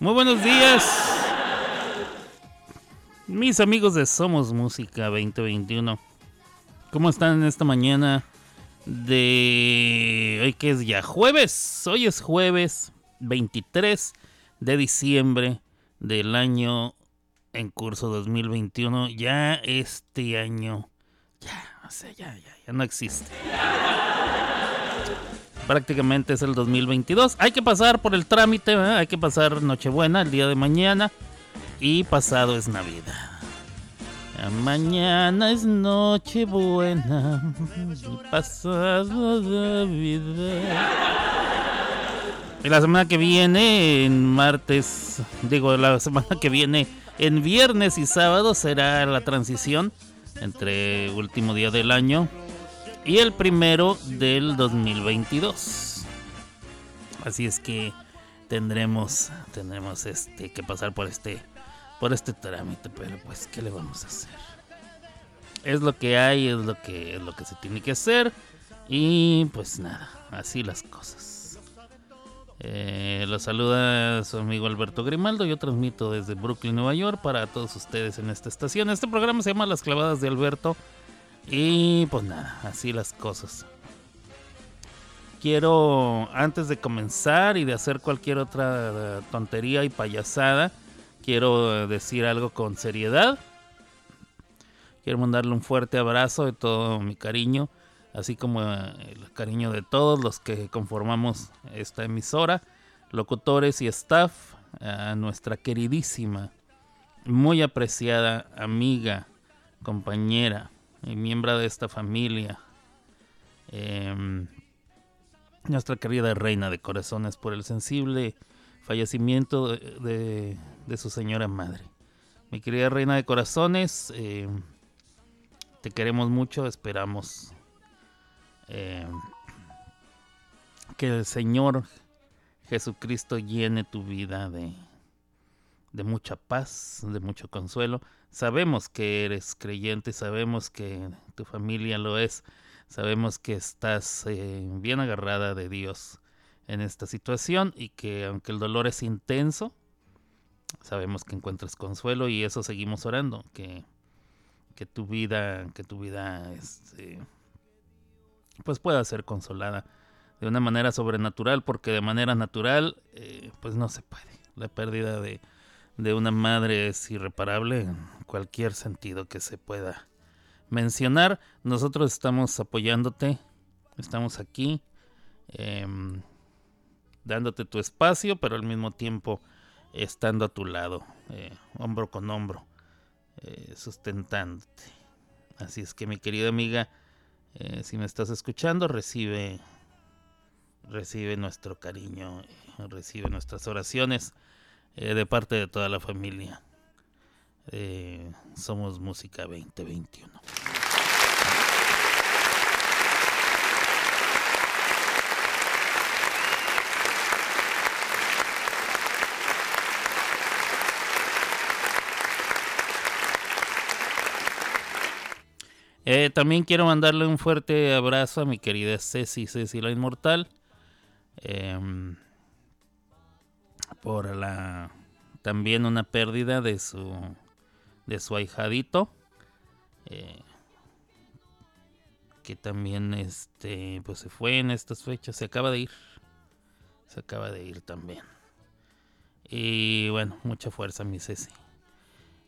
Muy buenos días. Mis amigos de Somos Música 2021. ¿Cómo están en esta mañana de hoy que es ya jueves? Hoy es jueves 23 de diciembre del año en curso 2021. Ya este año ya, o sea, ya, ya, ya no existe prácticamente es el 2022. Hay que pasar por el trámite, hay que pasar Nochebuena el día de mañana y pasado es Navidad. Mañana es Nochebuena y pasado Navidad. Y la semana que viene, en martes, digo, la semana que viene, en viernes y sábado será la transición entre último día del año y el primero del 2022. Así es que tendremos tendremos este que pasar por este por este trámite, pero pues qué le vamos a hacer. Es lo que hay, es lo que es lo que se tiene que hacer y pues nada, así las cosas. Eh, los saluda su amigo Alberto Grimaldo. Yo transmito desde Brooklyn, Nueva York, para todos ustedes en esta estación. Este programa se llama Las Clavadas de Alberto y pues nada, así las cosas. Quiero, antes de comenzar y de hacer cualquier otra tontería y payasada, quiero decir algo con seriedad. Quiero mandarle un fuerte abrazo de todo mi cariño, así como el cariño de todos los que conformamos esta emisora, locutores y staff, a nuestra queridísima, muy apreciada amiga, compañera, miembro de esta familia. Em, nuestra querida reina de corazones por el sensible fallecimiento de, su señora madre. Mi querida reina de corazones, em, te queremos mucho, esperamos em, que el Señor Jesucristo llene tu vida de, de mucha paz, de mucho consuelo Sabemos que eres creyente, sabemos que tu familia lo es, sabemos que estás eh, bien agarrada de Dios en esta situación y que aunque el dolor es intenso, sabemos que encuentras consuelo y eso seguimos orando, que, que tu vida, que tu vida este, pues pueda ser consolada de una manera sobrenatural, porque de manera natural eh, pues no se puede. La pérdida de, de una madre es irreparable en cualquier sentido que se pueda mencionar. Nosotros estamos apoyándote, estamos aquí, em, dándote tu espacio, pero al mismo tiempo estando a tu lado, eh, hombro con hombro, eh, sustentándote. Así es que mi querida amiga, eh, si me estás escuchando, recibe, recibe nuestro cariño, recibe nuestras oraciones eh, de parte de toda la familia. Eh, somos Música 2021. Eh, también quiero mandarle un fuerte abrazo a mi querida Ceci, Ceci la Inmortal. Eh, por la también una pérdida de su de su ahijadito eh, que también este pues se fue en estas fechas se acaba de ir se acaba de ir también. Y bueno mucha fuerza mi Ceci.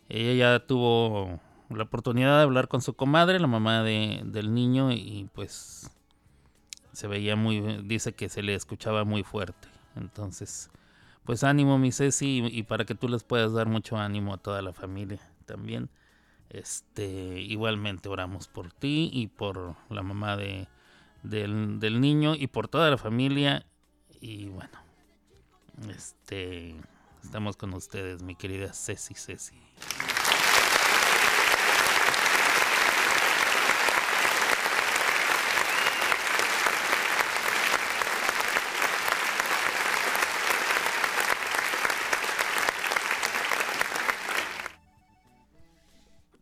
Ella ya tuvo la oportunidad de hablar con su comadre la mamá de, del niño y pues se veía muy dice que se le escuchaba muy fuerte. Entonces pues ánimo, mi Ceci, y, para que tú les puedas dar mucho ánimo a toda la familia también. Este, igualmente oramos por ti y por la mamá de, del, del niño y por toda la familia. Y bueno, este, estamos con ustedes, mi querida Ceci, Ceci.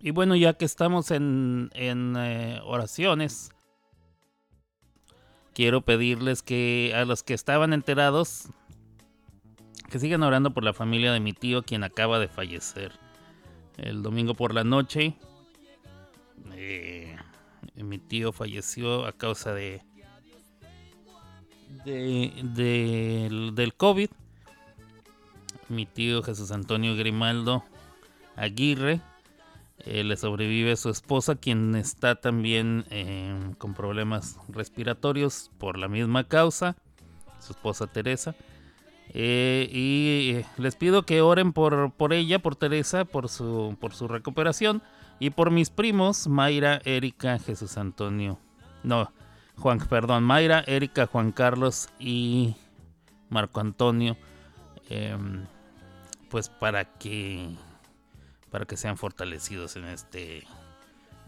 Y bueno, ya que estamos en, eh, oraciones, quiero pedirles que a los que estaban enterados que sigan orando por la familia de mi tío, quien acaba de fallecer. El domingo por la noche, eh, mi tío falleció a causa de, del COVID. Mi tío Jesús Antonio Grimaldo Aguirre. Eh, le sobrevive su esposa, quien está también eh, con problemas respiratorios por la misma causa, su esposa Teresa. Eh, y les pido que oren por, por ella, por Teresa, por su, por su recuperación. Y por mis primos, Mayra, Erika, Jesús Antonio. No, Juan, perdón, Mayra, Erika, Juan Carlos y Marco Antonio. Em, pues para que para que sean fortalecidos en este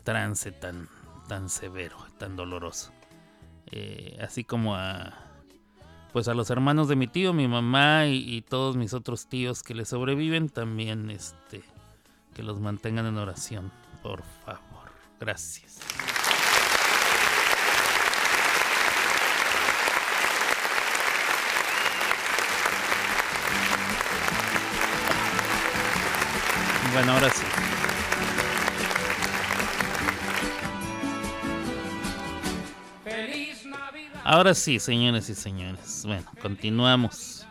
trance tan, tan severo, tan doloroso. Eh, así como a pues a los hermanos de mi tío, mi mamá y, y, todos mis otros tíos que le sobreviven, también este que los mantengan en oración, por favor. Gracias. Bueno, ahora sí. Ahora sí, señores y señores. Bueno, continuamos.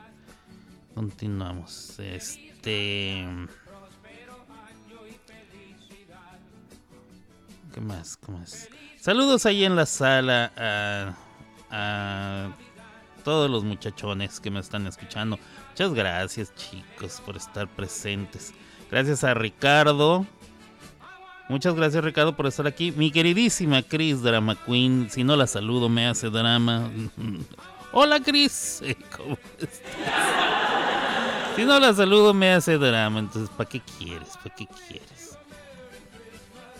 Continuamos. Este. ¿Qué más? ¿Cómo es? Saludos ahí en la sala a, a todos los muchachones que me están escuchando. Muchas gracias, chicos, por estar presentes. Gracias a Ricardo. Muchas gracias Ricardo por estar aquí. Mi queridísima Chris Drama Queen. Si no la saludo me hace drama. Hola Chris. ¿Cómo estás? Si no la saludo me hace drama. Entonces, ¿para qué quieres? ¿Para qué quieres?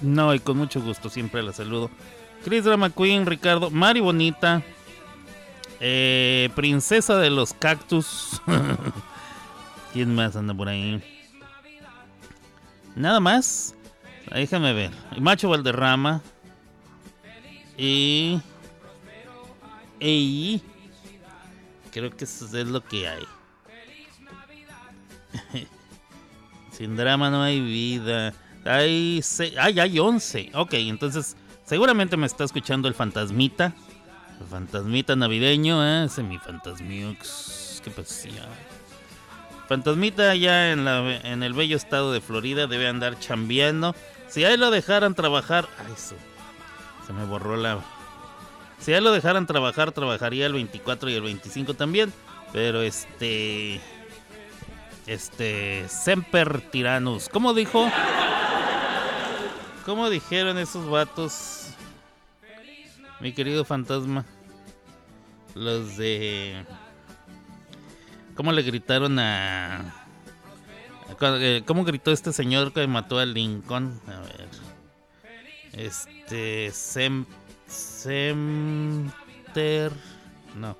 No, y con mucho gusto siempre la saludo. Chris Drama Queen, Ricardo, Mari Bonita. Eh, princesa de los cactus. ¿Quién más anda por ahí? Nada más. Déjame ver. Macho Valderrama. Y. Y. Creo que eso es lo que hay. Sin drama no hay vida. Hay. Ay, hay 11. Ok, entonces. Seguramente me está escuchando el fantasmita. El fantasmita navideño, ¿eh? Ese es mi fantasmiux. Qué pasía. Fantasmita allá en, la, en el bello estado de Florida debe andar chambeando. Si a él lo dejaran trabajar... Ay, eso, se me borró la... Si a él lo dejaran trabajar, trabajaría el 24 y el 25 también. Pero este... Este... Semper Tyrannus. ¿Cómo dijo? ¿Cómo dijeron esos vatos? Mi querido fantasma. Los de... ¿Cómo le gritaron a... Eh, ¿Cómo gritó este señor que mató a Lincoln? A ver. Este... Sem... Semter... No.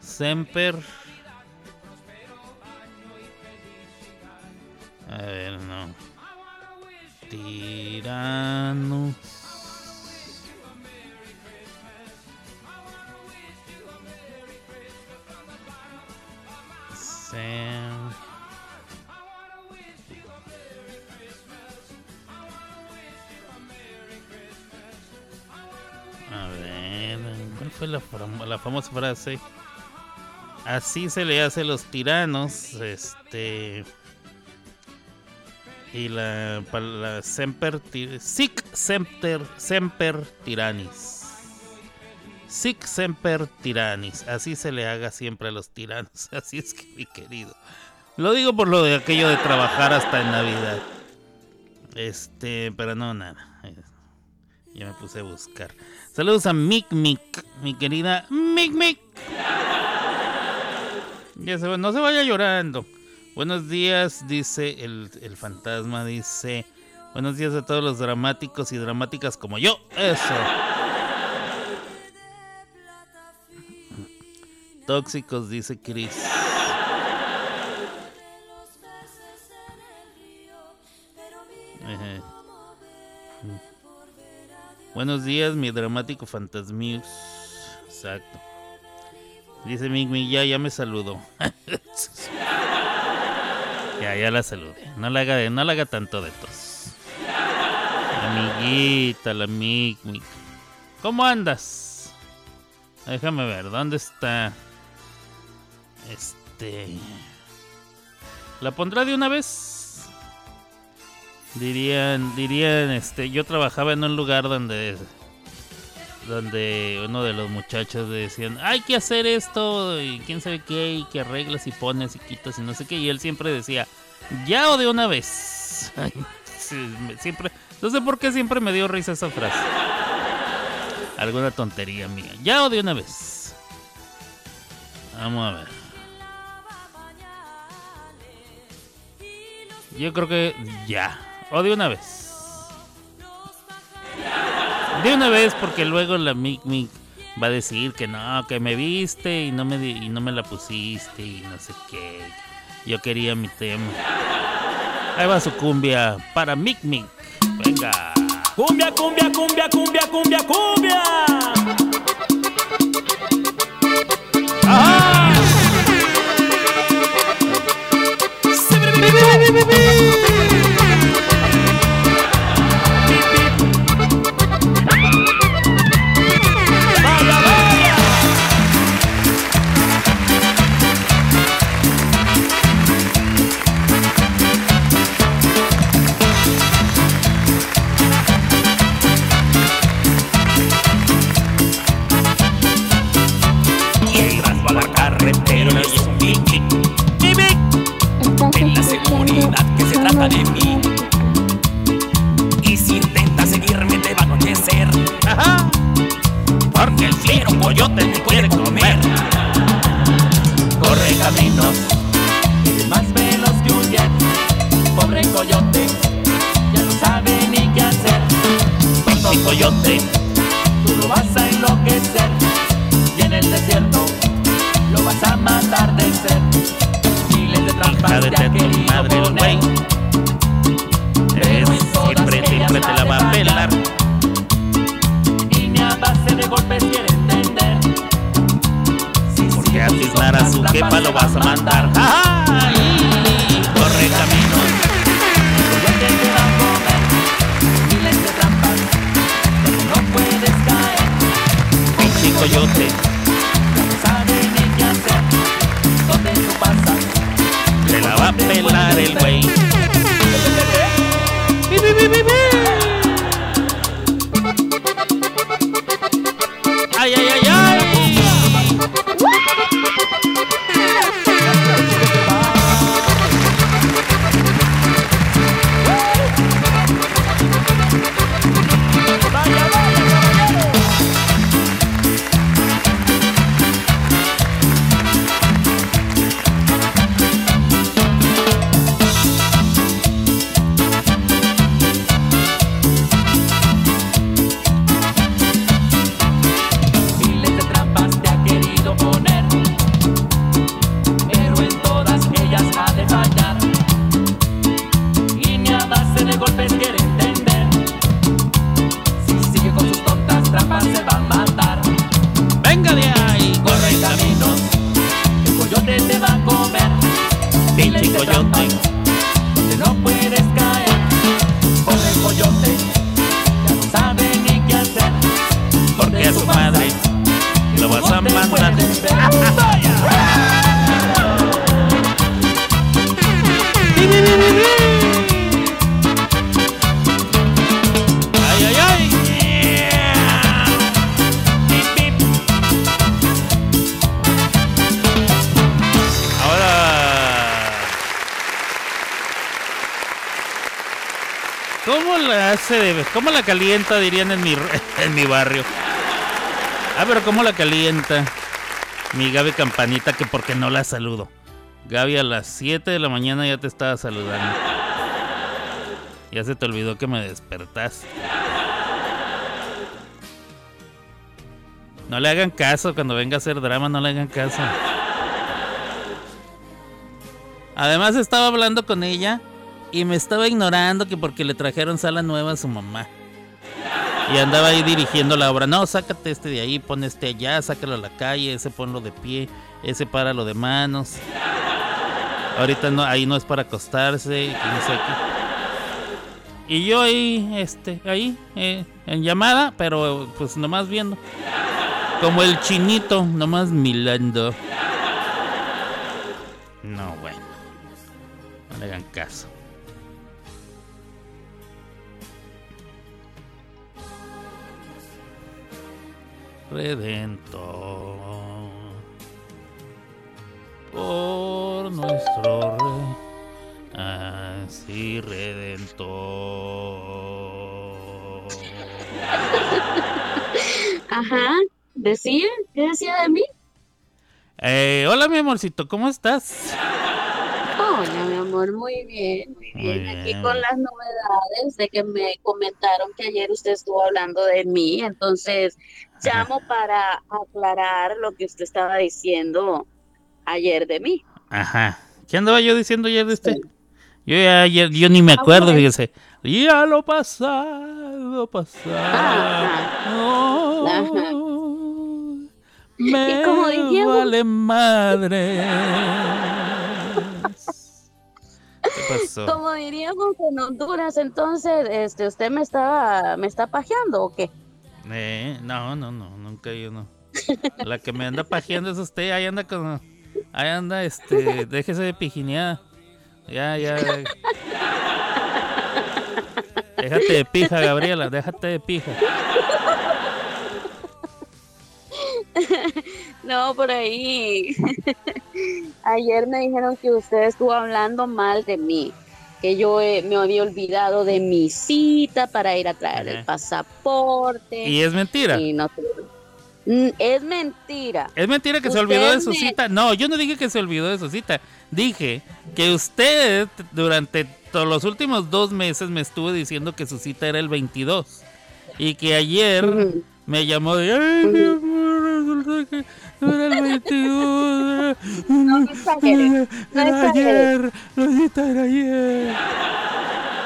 Semper... A ver, no. Tirano. A ver, ¿cuál fue la, famosa frase? Así se le hace a los tiranos, este y la, la semper sic semper semper tiranis Sic semper tyrannis. Así se le haga siempre a los tiranos. Así es que, mi querido. Lo digo por lo de aquello de trabajar hasta en Navidad. Este, pero no, nada. Ya me puse a buscar. Saludos a Mick Mick, mi querida Mick Mick. Ya se, no se vaya llorando. Buenos días, dice el, el fantasma, dice. Buenos días a todos los dramáticos y dramáticas como yo. Eso. Tóxicos, dice Chris. Buenos días, mi dramático fantasmius. Exacto. Dice Mig ya, ya me saludó. Ya, ya la saludé. No la haga, no la haga tanto de tos. Amiguita, la mic, ¿Cómo andas? Déjame ver, ¿dónde está? Este. ¿La pondrá de una vez? Dirían, dirían, este, yo trabajaba en un lugar donde donde uno de los muchachos decían, hay que hacer esto, y quién sabe qué, y que arreglas y pones y quitas y no sé qué, y él siempre decía, ya o de una vez. siempre, no sé por qué siempre me dio risa esa frase. Alguna tontería mía, ya o de una vez. Vamos a ver. Yo creo que ya, o de una vez. De una vez, porque luego la Mic Mic va a decir que no, que me viste y no me, y no me la pusiste y no sé qué. Yo quería mi tema. Ahí va su cumbia para Mic Mic. Venga. Cumbia, cumbia, cumbia, cumbia, cumbia, cumbia. baby. De mí. Y si intenta seguirme te va a anochecer. Porque el fiero coyote te puede comer. Corre caminos, más veloz que un jet. Pobre coyote, ya no sabe ni qué hacer. Tonto coyote, tú lo vas a enloquecer. Y en el desierto lo vas a matar de sed. Miles de trampas te ha querido poner te la va a pelar. Y ni a base de golpes quiere entender. Porque a atisnar a su jefa lo vas a mandar. ¡Ay! Corre camino. Coyote te va a comer. Miles de trampas. Donde no puedes caer. Pinche coyote. Sabe ni qué hacer. Donde tú pasas. Te la va a pelar el güey. ¿Cómo la calienta? Dirían en mi, en mi barrio. Ah, pero ¿cómo la calienta? Mi Gaby Campanita, que porque no la saludo. Gaby a las 7 de la mañana ya te estaba saludando. Ya se te olvidó que me despertaste. No le hagan caso cuando venga a hacer drama, no le hagan caso. Además estaba hablando con ella y me estaba ignorando que porque le trajeron sala nueva a su mamá. Y andaba ahí dirigiendo la obra. No, sácate este de ahí, pon este allá, sácalo a la calle, ese ponlo de pie, ese páralo de manos. Ahorita no, ahí no es para acostarse. y. Y yo ahí, este, ahí, eh, en llamada, pero pues nomás viendo. Como el chinito, nomás milando. No, bueno. No le hagan caso. Redentor. Por nuestro rey. Así redentor. Ajá, decía, ¿qué decía de mí? Eh, hola mi amorcito, ¿cómo estás? Hola, mi amor, muy bien, muy Muy bien. Aquí bien. con las novedades de que me comentaron que ayer usted estuvo hablando de mí, entonces llamo para aclarar lo que usted estaba diciendo ayer de mí. Ajá. ¿Qué andaba yo diciendo ayer de usted? Yo ya ayer, yo ni me acuerdo, fíjese. Ya lo pasado, pasado. Ajá. Oh, Ajá. me Y como vale madre. ¿Qué pasó? Como diríamos en Honduras, entonces, este, ¿usted me está, me está pajeando o qué? Eh, no, no, no, nunca yo no. La que me anda pajeando es usted, ahí anda con... Ahí anda, este, déjese de pijineada. Ya, ya. Déjate de pija, Gabriela, déjate de pija. No, por ahí. Ayer me dijeron que usted estuvo hablando mal de mí, que yo eh, me había olvidado de mi cita para ir a traer el pasaporte. Y es mentira. y no. Mm, Es mentira. Es mentira que se olvidó de su me- cita. No, yo no dije que se olvidó de su cita. Dije que usted durante todos los últimos dos meses me estuvo diciendo que su cita era el 22. Y que ayer me llamó de... Ay, mi amor, el 22. No exagere, no Era exagere. ayer.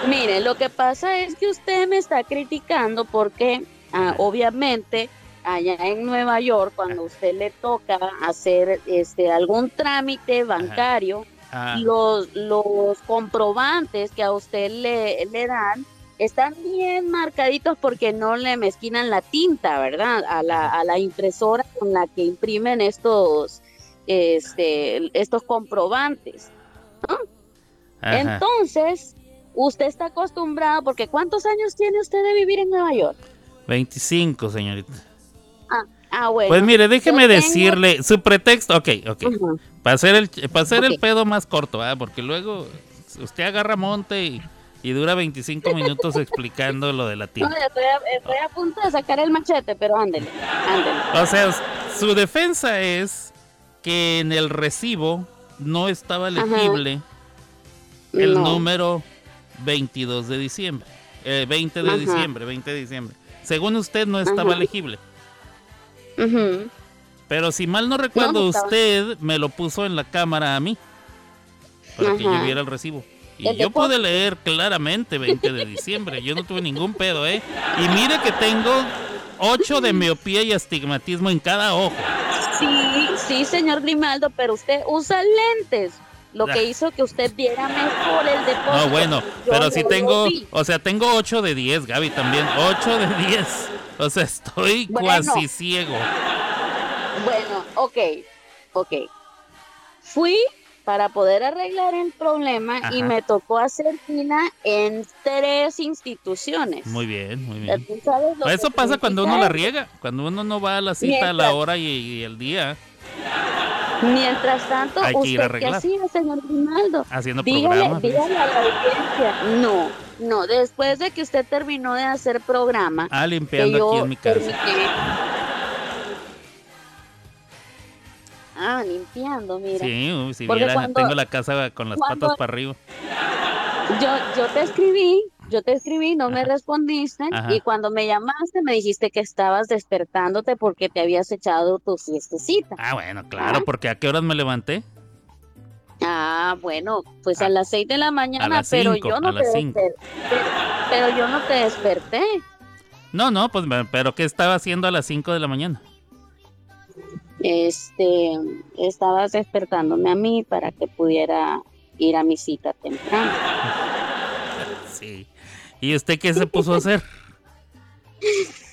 Mire, lo que pasa es que usted me está criticando porque ah, obviamente allá en Nueva York cuando a usted le toca hacer este algún trámite bancario, Ah, los, los comprobantes que a usted le, le dan están bien marcaditos porque no le mezquinan la tinta, ¿verdad? A la, a la impresora con la que imprimen estos, este, estos comprobantes. Entonces, usted está acostumbrado, porque ¿cuántos años tiene usted de vivir en Nueva York? 25, señorita. Ah, bueno. Pues mire, déjeme tengo- decirle su pretexto. Ok, ok. Para hacer el, para hacer el pedo más corto, ¿ah? porque luego usted agarra monte y, y dura 25 minutos explicando lo de la No, ya estoy, a, estoy a punto de sacar el machete, pero ándele, ándele. O sea, su defensa es que en el recibo no estaba Ajá. legible el No. número 22 de diciembre. Eh, 20 de Ajá. diciembre, 20 de diciembre. Según usted no estaba Ajá. legible. Pero si mal no recuerdo, no usted me lo puso en la cámara a mí. Para que yo viera el recibo. Y yo pude leer claramente 20 de diciembre. Yo no tuve ningún pedo, ¿eh? Y mire que tengo 8 de miopía y astigmatismo en cada ojo. Sí, sí, señor Grimaldo, pero usted usa lentes, lo Ah. que hizo que usted viera mejor el depósito. No, bueno, Yo pero sí lo tengo, o sea, tengo 8 de 10, Gaby, también. 8 de 10. O sea, estoy Bueno. cuasi ciego. Bueno, ok, ok. Fui para poder arreglar el problema y me tocó hacer fila en tres instituciones. Muy bien, muy bien. tú sabes lo Eso pasa cuando uno la riega, cuando uno no va a la cita a la hora y, y el día. Mientras tanto, Hay que ir a ¿usted qué arreglar. hacía, señor Grimaldo? haciendo Dígale, programa. pues. dígale a la audiencia. No, no, después de que usted terminó de hacer programa, Ah, que limpiando yo aquí en mi casa. terminé- Ah, limpiando, mira. Sí, uy, si Porque vieran, cuando- tengo la casa con las cuando- patas para arriba. Yo, yo te escribí, yo te escribí, no me respondiste Ajá. y cuando me llamaste me dijiste que estabas despertándote porque te habías echado tu siestecita. Ah, bueno, claro, Ah. porque ¿a qué horas me levanté? Ah, bueno, pues a, A- las seis de la mañana, pero yo no te desperté. Pero yo no te desperté. No, no, pues, pero ¿qué estaba haciendo a las 5 de la mañana? Este, estabas despertándome a mí para que pudiera ir a mi cita temprano. Sí. ¿Y usted qué se puso a hacer?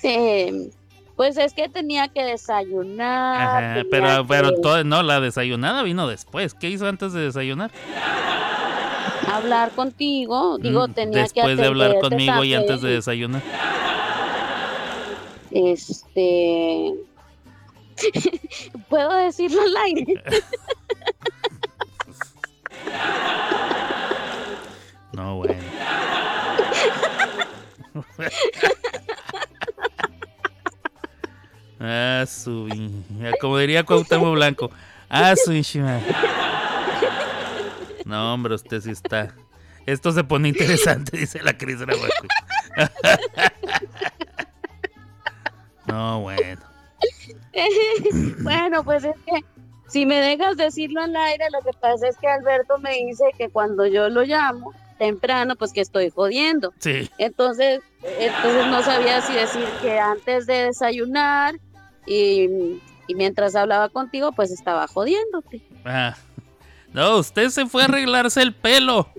Eh, pues es que tenía que desayunar. Ajá, pero, pero que todo, no, la desayunada vino después. ¿Qué hizo antes de desayunar? hablar contigo. Digo, Mm, tenía que Después de hablar atenderte conmigo y antes de desayunar. Este. ¿Puedo decirlo al aire? No, bueno. ah, su... Como diría Cuauhtémoc Blanco. Ah, su... No, hombre, usted sí está... Esto se pone interesante, dice la Cris. No, bueno. bueno, pues es que si me dejas decirlo al aire, lo que pasa es que Alberto me dice que cuando yo lo llamo temprano, pues que estoy jodiendo. Sí. Entonces, entonces no sabía si decir que antes de desayunar y, y mientras hablaba contigo, pues estaba jodiéndote. Ah. No, usted se fue a arreglarse el pelo.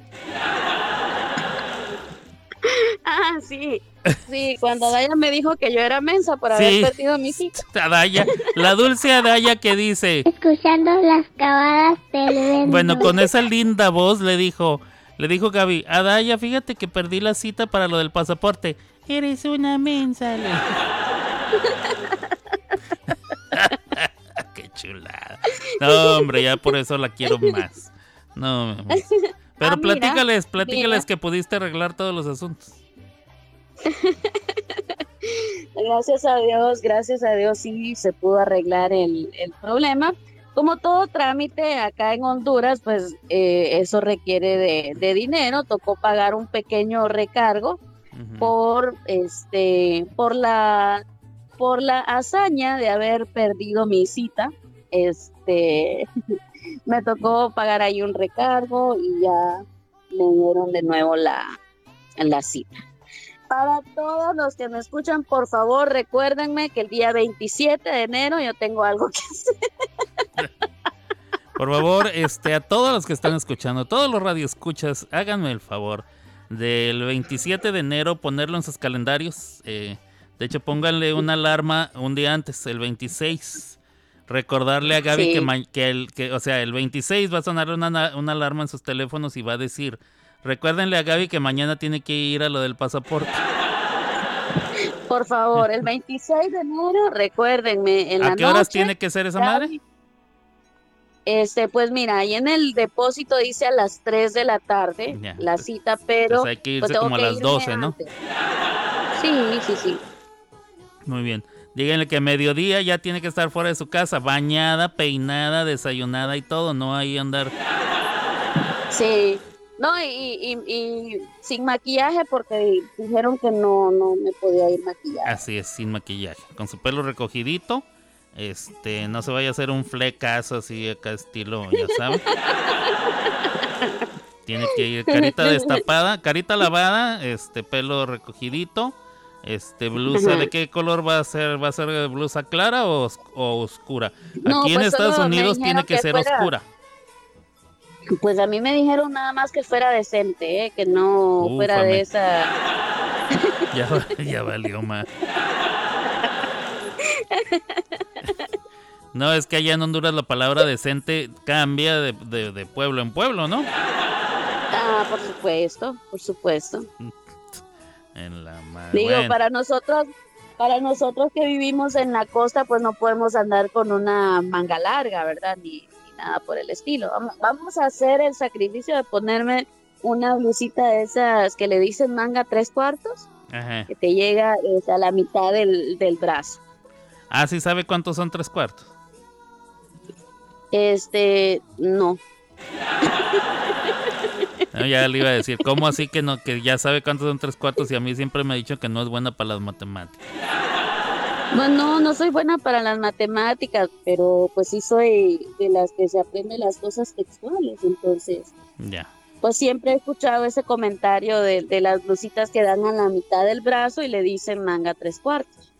Ah, sí. Sí, cuando Daya me dijo que yo era mensa por haber Sí. perdido mi cita. Adaya, la dulce Adaya que dice, Escuchando las cavadas del vento. bueno, con esa linda voz le dijo, le dijo Gaby, Adaya, fíjate que perdí la cita para lo del pasaporte. Eres una mensa. Qué chulada. No, hombre, ya por eso la quiero más. No, mi amor. Pero Ah, mira, platícales, platícales mira. que pudiste arreglar todos los asuntos. Gracias a Dios, gracias a Dios sí se pudo arreglar el, el problema. Como todo trámite acá en Honduras, pues eh, eso requiere de, de dinero. Tocó pagar un pequeño recargo por este por la por la hazaña de haber perdido mi cita. Este me tocó pagar ahí un recargo y ya me dieron de nuevo la, la cita. Para todos los que me escuchan, por favor, recuérdenme que el día 27 de enero yo tengo algo que hacer. Por favor, este, a todos los que están escuchando, todos los radioescuchas, háganme el favor del 27 de enero ponerlo en sus calendarios. eh, de hecho, pónganle una alarma un día antes, el 26. Recordarle a Gaby Sí. que, que, el, que, o sea, el 26 va a sonar una, na- una alarma en sus teléfonos y va a decir, recuérdenle a Gaby que mañana tiene que ir a lo del pasaporte. Por favor, el 26 de enero, recuérdenme en la ¿A qué horas noche, tiene que ser esa madre? Este, pues mira, ahí en el depósito dice a las 3 de la tarde Ya, la pues- cita, pero Pues hay que pues irse como a las irme 12, ¿no? antes. Sí, sí, sí. Muy bien. Díganle que a mediodía ya tiene que estar fuera de su casa, bañada, peinada, desayunada y todo, no ahí andar. Sí. No, y, y, y sin maquillaje porque dijeron que no, no me podía ir maquillada. Así es, sin maquillaje, con su pelo recogidito. Este, no se vaya a hacer un flecazo así acá estilo, ya saben. Tiene que ir carita destapada, carita lavada, este pelo recogidito, este blusa Ajá. de qué color va a ser, va a ser blusa clara o, os- o oscura. No, Aquí en pues Estados Unidos tiene que que ser fuera- oscura. Pues a mí me dijeron nada más que fuera decente, ¿eh? que no fuera de esa... Ya, ya valió más. No, es que allá en Honduras la palabra decente cambia de, de- de pueblo en pueblo, ¿no? Ah, por supuesto, por supuesto. En la madre. Digo, Bueno, para nosotros, para nosotros que vivimos en la costa, pues no podemos andar con una manga larga, ¿verdad? Ni nada por el estilo. Vamos, vamos a hacer el sacrificio de ponerme una blusita de esas que le dicen manga tres cuartos, ajá. que te llega eh, a la mitad del, del brazo. Ah, ¿sí sabe cuántos son tres cuartos? Este, no. No, ya le iba a decir, ¿cómo así que no? Que ya sabe cuántos son tres cuartos y a mí siempre me ha dicho que no es buena para las matemáticas. Bueno, no soy buena para las matemáticas, pero pues sí soy de las que se aprenden las cosas textuales, entonces Ya. pues siempre he escuchado ese comentario de, de las blusitas que dan a la mitad del brazo y le dicen manga tres cuartos.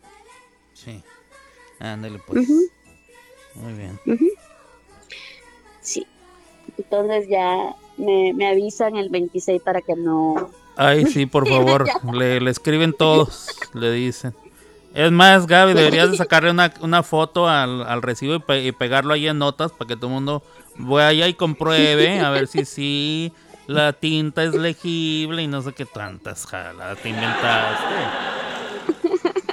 Sí. Ándale pues. Ujú. Muy bien. Sí. Entonces ya me, me avisan el 26 para que no... Ay, sí, por favor. le, le escriben todos, le dicen. Es más, Gaby, deberías de sacarle una, una foto al, al recibo y, pe- y pegarlo ahí en notas para que todo el mundo vaya y compruebe a ver si sí la tinta es legible y no sé qué tantas jaladas te inventaste.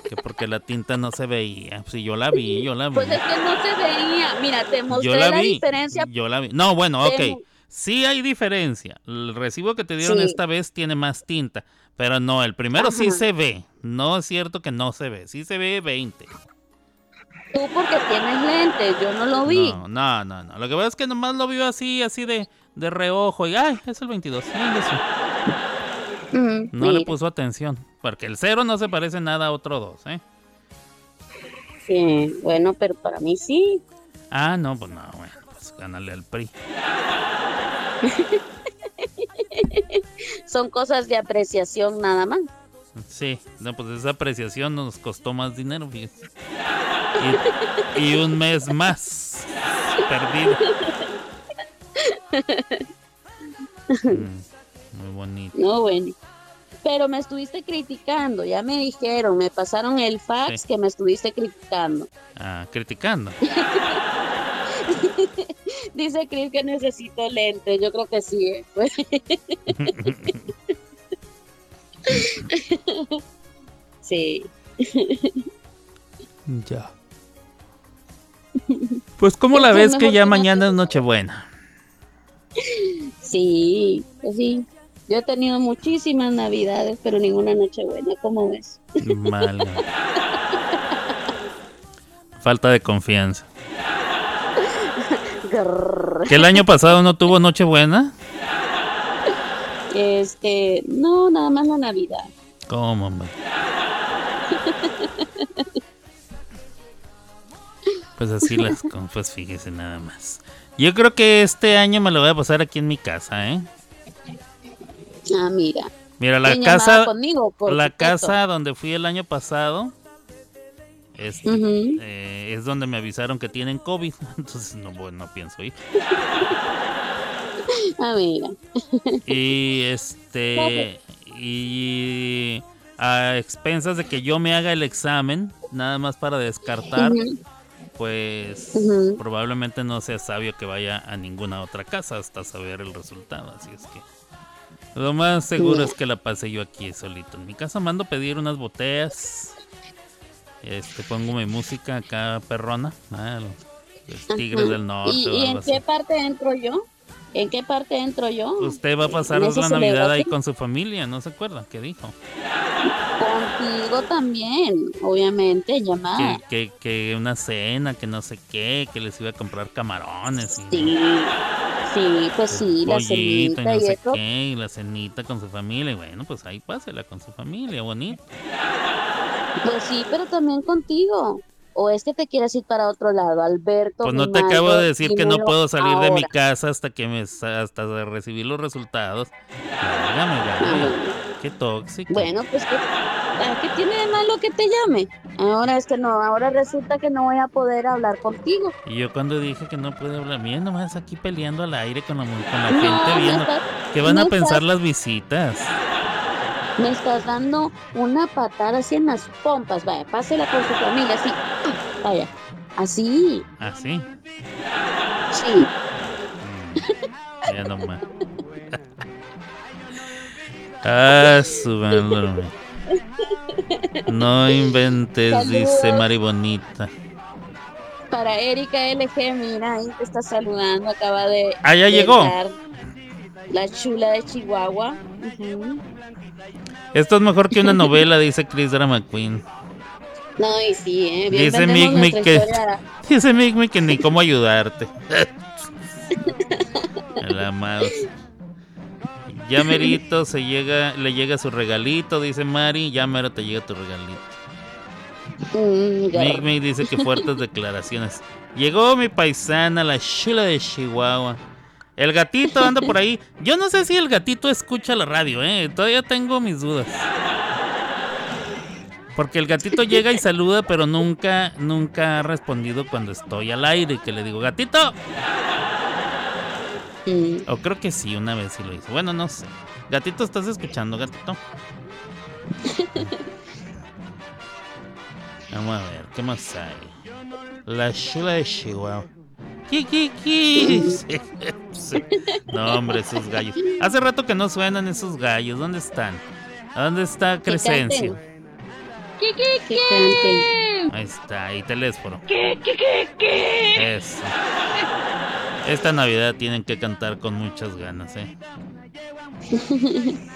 Que porque la tinta no se veía. Sí, yo la vi, yo la vi. Pues es que no se veía. Mira, te mostré Yo la la, vi. diferencia. Yo la vi. No, bueno, ok. Sí hay diferencia. El recibo que te dieron Sí. esta vez tiene más tinta. Pero no, el primero sí se ve. No es cierto que no se ve. Sí se ve 20. Tú porque tienes lentes, yo no lo vi. No, no, no, no. Lo que pasa es que nomás lo vio así, así de, de reojo. Y, ay, es el 22. Ay, eso. Mm, No le puso atención. Porque el cero no se parece nada a otro 2, ¿eh? sí, bueno, pero para mí sí. Ah, no, pues no, bueno. Pues gánale al PRI. Son cosas de apreciación nada más. Sí, no, pues esa apreciación nos costó más dinero. Y, y un mes más perdido. Mm, muy bonito. No, bueno. Pero me estuviste criticando, ya me dijeron, me pasaron el fax Sí. que me estuviste criticando. Ah, criticando. Dice Chris que necesito lentes, yo creo que sí. ¿eh? Pues, sí. Ya. Pues como la Eso ves es que ya mañana es Nochebuena. Sí, pues sí. Yo he tenido muchísimas navidades, pero ninguna noche buena, ¿cómo ves? Mal. Falta de confianza. ¿Que el año pasado no tuvo Nochebuena? Este, no, nada más la Navidad. ¿Cómo, hombre? Pues así las con- pues fíjese nada más. Yo creo que este año me lo voy a pasar aquí en mi casa, ¿eh? Ah, mira. Mira, la casa, conmigo, la supuesto. casa donde fui el año pasado, este, eh, es donde me avisaron que tienen COVID, entonces no, bueno, no pienso ir. Ah, mira. Y este, y a expensas de que yo me haga el examen, nada más para descartar, pues probablemente no sea sabio que vaya a ninguna otra casa hasta saber el resultado. Así es que lo más seguro es que la pase yo aquí solito. En mi casa mando pedir unas botellas. Este, pongo mi música acá perrona. ah, los Tigres Ajá. del Norte ¿Y, en así. qué parte entro yo? ¿En qué parte entro yo? Usted va a pasar ¿En esa la Navidad ahí con su familia, ¿no se acuerda? ¿Qué dijo? Contigo también, obviamente, llamada. Que, que, que una cena, que no sé qué, que les iba a comprar camarones. Y, Sí, sí, pues sí, la pollito y cenita no y sé eso. qué, y la cenita con su familia. Y bueno, pues ahí pásela con su familia, bonito. Pues sí, pero también contigo. O es que te quieres ir para otro lado, Alberto. Pues no te acabo de decir que no puedo salir de mi casa hasta que me hasta recibir los resultados. Ah. Qué tóxico. Bueno, pues ¿qué, ah, ¿qué tiene de malo que te llame? Ahora es que no, ahora resulta que no voy a poder hablar contigo. Y yo cuando dije que no puede hablar, miren nomás aquí peleando al aire con la, con la No, gente viendo. estás, ¿Qué van a pensar estás- las visitas? Me estás dando una patada así en las pompas. Vaya, pásela con su familia, así. Vaya, así. Así. Sí. Mm, ya nomás. ah. No inventes, dice. Mari Bonita. Para Erika LG, mira, ahí te está saludando. Acaba de. Ah, ya llegó. La chula de Chihuahua. Esto es mejor que una novela, dice Chris Drama Queen. No, y sí, ¿eh? Bien Dice vendemos Mick Mick nuestra que- historia. Dice Mick Mick que ni cómo ayudarte. La mouse. Ya merito se llega, le llega su regalito, dice Mari. Ya mero te llega tu regalito. Mm, Mick dice que fuertes declaraciones. Llegó mi paisana, la chula de Chihuahua. El gatito anda por ahí. Yo no sé si el gatito escucha la radio, eh. Todavía tengo mis dudas. Porque el gatito llega y saluda, pero nunca, nunca ha respondido cuando estoy al aire. Que le digo, gatito. Mm. O creo que sí, una vez sí lo hizo. Bueno, no sé. Gatito, ¿estás escuchando, gatito? Vamos a ver, ¿qué más hay? La chula de Chihuahua. No, hombre, esos gallos. Hace rato que no suenan esos gallos. ¿Dónde están? ¿A dónde está Crescencio? Ahí está, ahí teléfono. Eso. Esta Navidad tienen que cantar con muchas ganas, ¿eh?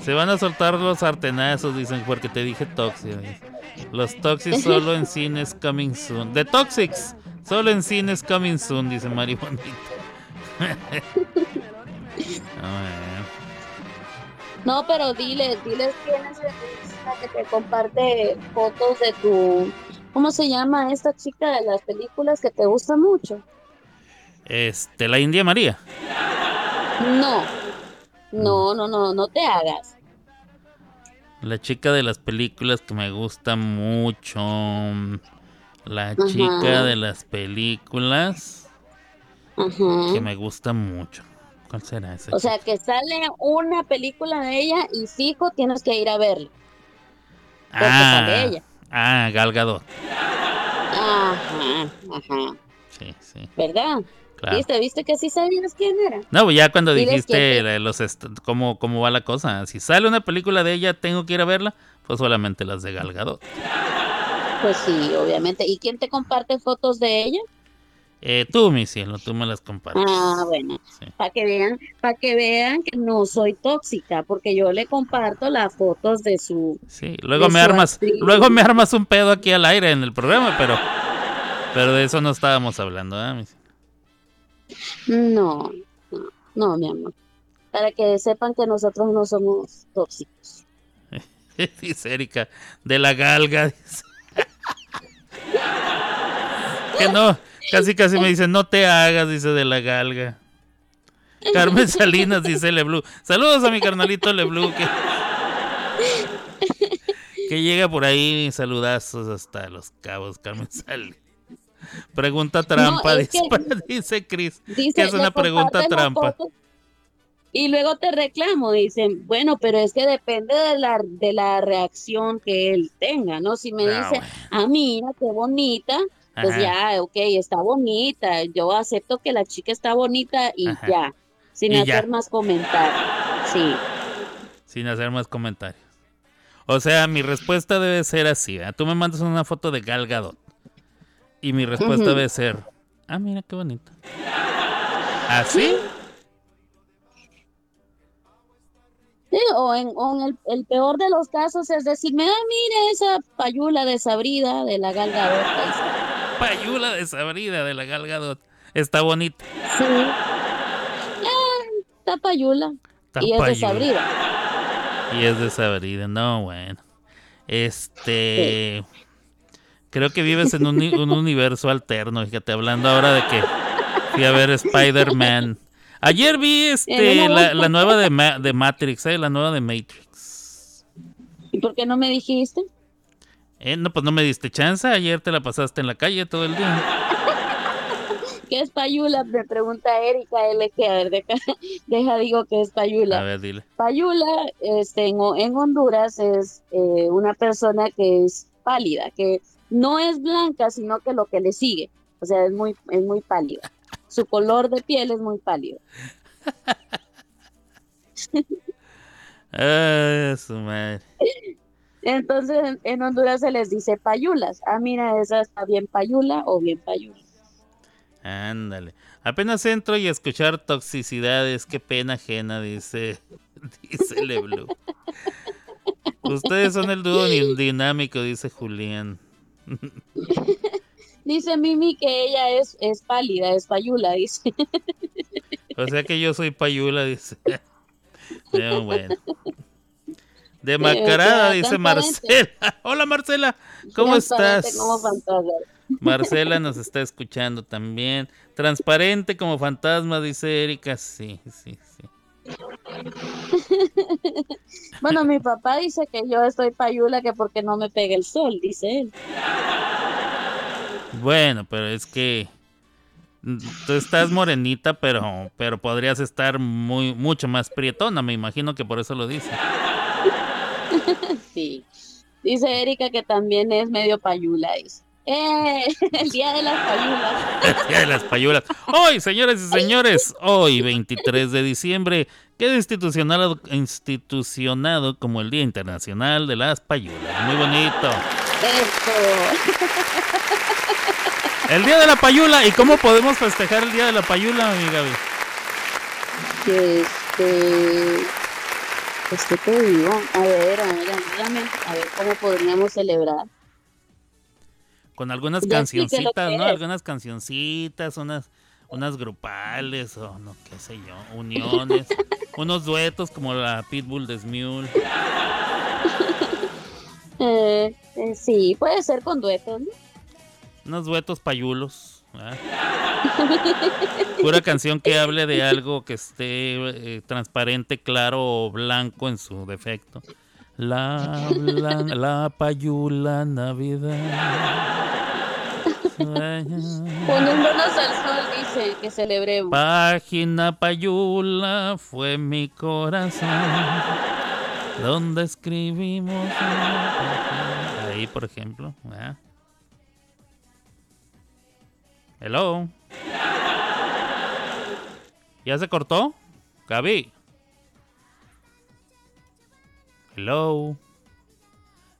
Se van a soltar los artenazos, dicen, porque te dije Toxic. Los Toxics solo en cines coming soon. The Toxics, solo en cines coming soon, dice Mari Bonita. A ver. No, pero diles, diles quién es la que te comparte fotos de tu, ¿cómo se llama esta chica de las películas que te gusta mucho? Este, la India María. No, no, no, no, no te hagas. La chica de las películas que me gusta mucho. La chica de las películas que me gusta mucho. ¿Cuál será esa? O sea, que sale una película de ella y fijo tienes que ir a verla. porque sale ella. ah, Gal Gadot. Ajá, ajá, Sí, sí, ¿verdad? Claro. ¿Viste? ¿Viste que sí sabías quién era? No, pues ya cuando dijiste los cómo, cómo va la cosa. Si sale una película de ella, tengo que ir a verla. Pues solamente las de Gal Gadot. Pues sí, obviamente. ¿Y quién te comparte fotos de ella? Eh, tú, mi cielo, tú me las compartes. Ah, bueno, Sí. para que vean, para que vean que no soy tóxica, porque yo le comparto las fotos de su, Sí, luego me armas, actriz. luego me armas un pedo aquí al aire en el programa, pero, pero de eso no estábamos hablando, ¿eh? No, no, no, mi amor, para que sepan que nosotros no somos tóxicos. Dice Erika, de la galga. que no, casi casi me dice, no te hagas, dice de la galga. Carmen Salinas dice Leblu. Saludos a mi carnalito Leblu que, que llega por ahí, saludazos hasta los cabos, Carmen Salinas. Pregunta trampa, dice, que- dice Chris. Dice, Que es una pregunta trampa. Y luego te reclamo, dicen, bueno, pero es que depende de la, de la reacción que él tenga, ¿no? Si me Ah, dice, bueno. ah, mira, qué bonita, pues Ajá. ya, ok, está bonita, yo acepto que la chica está bonita y Ajá. ya, sin Y hacer ya. más comentarios. Sí, Sin hacer más comentarios. O sea, mi respuesta debe ser así. ¿verdad? Tú me mandas una foto de Gal Gadot. Y mi respuesta debe ser, ah, mira qué bonito. ¿Así? Sí, o en, o en el, el peor de los casos es decirme, ah, mira esa payula desabrida de la está". Payula desabrida de la Gal Gadot. Está bonita. Sí. Ah, está payula. Está y es payula. desabrida. Y es desabrida. No, bueno. Este... Creo que vives en un, uni- un universo alterno, fíjate, hablando ahora de que fui a ver Spider-Man. Ayer vi este la, nueva de, Ma- de Matrix, ¿eh? La nueva de Matrix. ¿Y por qué no me dijiste? Eh, no, pues no me diste chance. Ayer te la pasaste en la calle todo el día. ¿Qué es payula? Me pregunta Erika L. que a ver, deja, deja digo que es A payula. ver, dile. Payula este, en, en Honduras es eh, una persona que es pálida, que no es blanca, sino que lo que le sigue. O sea, es muy, es muy pálida. Su color de piel es muy pálido. Ah, su madre. Entonces en, Honduras se les dice payulas. Ah, mira, esa está bien payula o bien payula. Ándale. Apenas entro y escuchar toxicidades. Qué pena ajena, dice. Dice Leblu. Ustedes son el dúo dinámico, dice Julián. Dice Mimi que ella es, es pálida, es payula, dice. O sea que yo soy payula, dice. Bueno. De Macarada, Eh, dice. Marcela. Hola Marcela, ¿cómo estás? Como fantasma. Marcela nos está escuchando también. Transparente como fantasma, dice Erika. Sí, sí, sí. Bueno, mi papá dice que yo estoy payula que porque no me pega el sol, dice él. Bueno, pero es que tú estás morenita, pero pero podrías estar muy mucho más prietona, me imagino que por eso lo dice. Sí. Dice Erika que también es medio payula. dice. ¡Eh! El día de las payulas. El Día de las Payulas. Hoy, señores y señores, hoy 23 de diciembre, queda institucionado, institucionado como el Día Internacional de las Payulas. Muy bonito. Esto. El Día de la Payula. ¿Y cómo podemos festejar el Día de la Payula, mi Gaby? Este. Pues, ¿qué te digo? A ver, a ver, ayúdame. A ver cómo podríamos celebrar. Con algunas cancioncitas, ¿no? Algunas cancioncitas, unas, unas grupales o no, qué sé yo, uniones. unos duetos como la Pitbull de Smule. Eh, eh, sí, puede ser con duetos, ¿no? Unos duetos payulos. ¿verdad? Pura canción que hable de algo que esté eh, transparente, claro o blanco en su defecto. La, blan- la payula Navidad. Poniéndonos al sol, dice que celebremos. Página payula fue mi corazón. Donde escribimos. Ahí, por ejemplo. ¿verdad? Hello. ¿Ya se cortó? Gaby. Hello.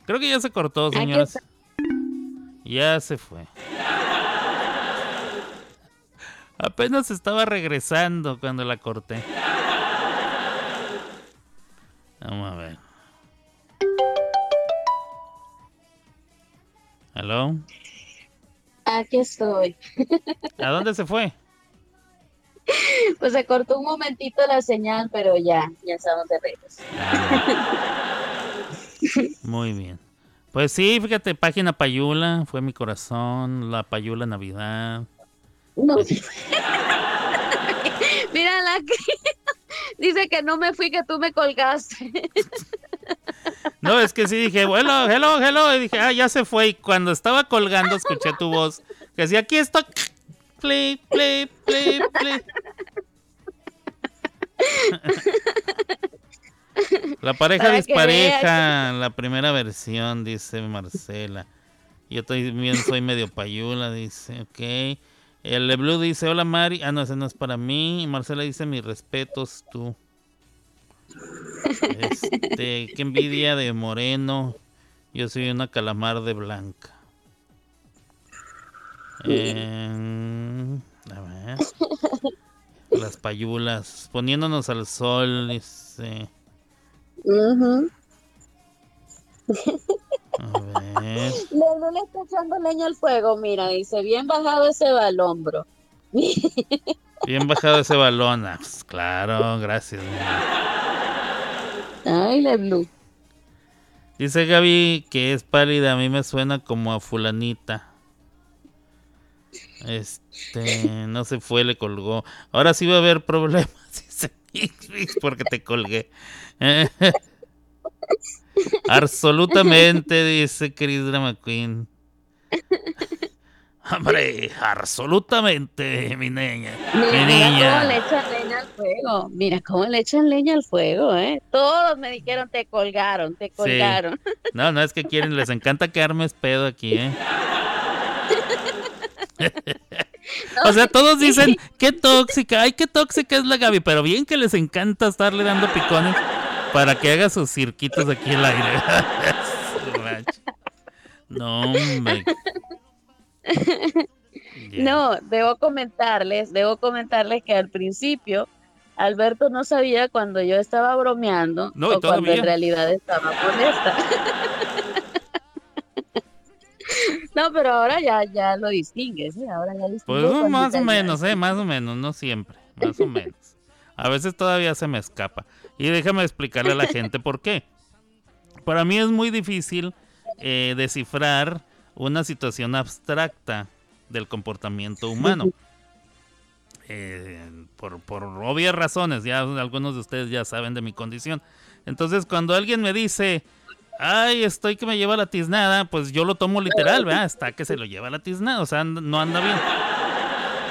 Creo que ya se cortó, señores. Ya se fue. Apenas estaba regresando cuando la corté. Vamos a ver. ¿Aló? Aquí estoy. ¿A dónde se fue? Pues se cortó un momentito la señal, pero ya, ya estamos de regreso. Muy bien. Pues sí, fíjate, página Payula, fue mi corazón, la Payula Navidad. No. Mira la que dice que no me fui, que tú me colgaste. No, es que sí dije, bueno, hello, hello, y dije, ah, ya se fue. Y cuando estaba colgando, escuché tu voz que decía, aquí estoy. Play, play, play, play. La pareja Para dispareja, la primera versión, dice Marcela. Yo también soy medio payula, dice, ok. El Blue dice, hola Mari. Ah, no, ese no es para mí. Marcela dice, mis respetos, tú. Este, qué envidia de moreno. Yo soy una calamar de blanca. Eh, a ver. Las payulas. Poniéndonos al sol. Dice. Ujú. A ver. Lulu le está echando leña al fuego, mira, dice, bien bajado ese balón, bro. Bien bajado ese balón. Ah, pues, claro, gracias. Ay, la Blue. Dice Gaby que es pálida. A mí me suena como a fulanita. Este, no se fue, le colgó. Ahora sí va a haber problemas. Porque te colgué. Absolutamente, dice Chris Drama Queen. Hombre, absolutamente, mi niña. Mira, Mi mira cómo niña. le echan leña al fuego. Mira cómo le echan leña al fuego, ¿eh? Todos me dijeron, te colgaron, te colgaron. No, no, es que quieren, les encanta quedarme pedo aquí, ¿eh? O sea, todos dicen, qué tóxica, ay, qué tóxica es la Gaby, pero bien que les encanta estarle dando picones para que haga sus cirquitos aquí en el aire. No, hombre. No, debo comentarles, debo comentarles que al principio Alberto no sabía cuando yo estaba bromeando No, o cuando en realidad estaba molesta. no, pero ahora ya, ya lo distingues, ¿eh? Ahora ya distingues. Pues más o menos, ¿eh? Más o menos, no siempre, más o menos. A veces todavía se me escapa. Y déjame explicarle a la gente por qué. Para mí es muy difícil eh, descifrar una situación abstracta del comportamiento humano. Eh, por, por obvias razones, ya algunos de ustedes ya saben de mi condición. Entonces, cuando alguien me dice, ay, estoy que me lleva la tiznada, pues yo lo tomo literal, ¿verdad? Hasta que se lo lleva la tiznada, o sea, no anda bien.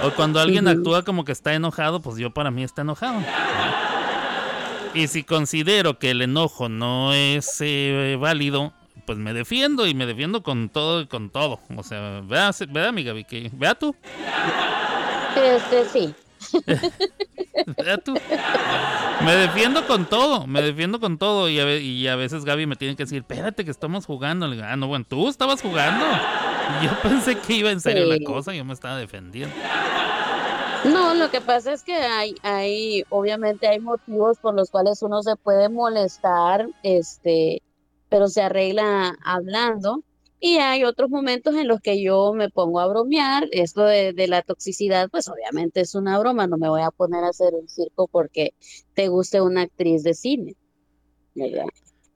O cuando alguien actúa como que está enojado, pues yo para mí está enojado. Y si considero que el enojo no es eh, válido, pues me defiendo y me defiendo con todo y con todo. O sea, vea, vea mi Gaby, que vea tú, Este, sí. tú. Me defiendo con todo, me defiendo con todo y a, y a veces Gaby me tiene que decir, espérate que estamos jugando. Le digo, ah, no, bueno, tú estabas jugando. Y yo pensé que iba en serio Sí. la cosa, yo me estaba defendiendo. No, lo que pasa es que hay, hay, obviamente hay motivos por los cuales uno se puede molestar, este, pero se arregla hablando. Y hay otros momentos en los que yo me pongo a bromear. Esto de, la toxicidad, pues obviamente es una broma. No me voy a poner a hacer un circo porque te guste una actriz de cine. ¿verdad?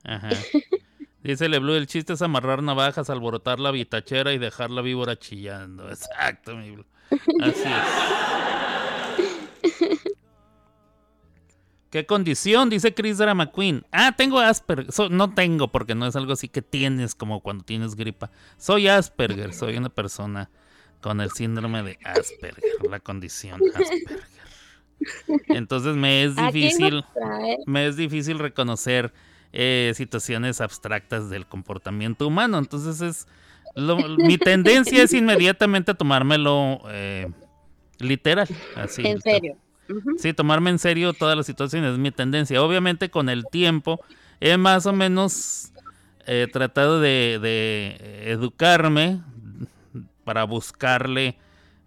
Ajá. Dice Leblu, el chiste es amarrar navajas, alborotar la bitachera y dejar la víbora chillando. Exacto, mi Blue. Así es. ¿Qué condición? Dice Chris Drama Queen. Ah, tengo Asperger. So- no tengo, porque no es algo así que tienes como cuando tienes gripa. Soy Asperger, soy una persona con el síndrome de Asperger, la condición Asperger. Entonces me es ¿A quién difícil me es difícil reconocer eh, situaciones abstractas del comportamiento humano. Entonces es lo- mi tendencia es inmediatamente a tomármelo eh, literal, así. En serio. Sí, tomarme en serio todas las situaciones es mi tendencia. Obviamente con el tiempo he más o menos eh, tratado de, de educarme para buscarle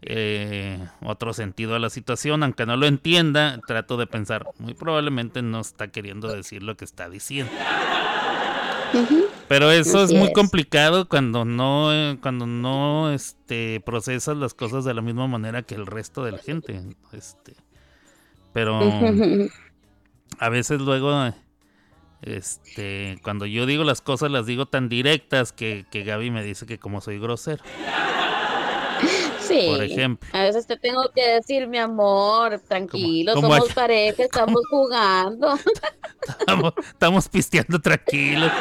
eh, otro sentido a la situación, aunque no lo entienda, trato de pensar, muy probablemente no está queriendo decir lo que está diciendo. Pero eso Así es muy es. complicado cuando no, eh, cuando no este, procesas las cosas de la misma manera que el resto de la gente. Este, pero a veces luego, este, cuando yo digo las cosas las digo tan directas que, que Gaby me dice que como soy grosero. Sí. Por ejemplo. A veces te tengo que decir, mi amor, tranquilo, como somos pareja, estamos jugando. Estamos, estamos pisteando tranquilos.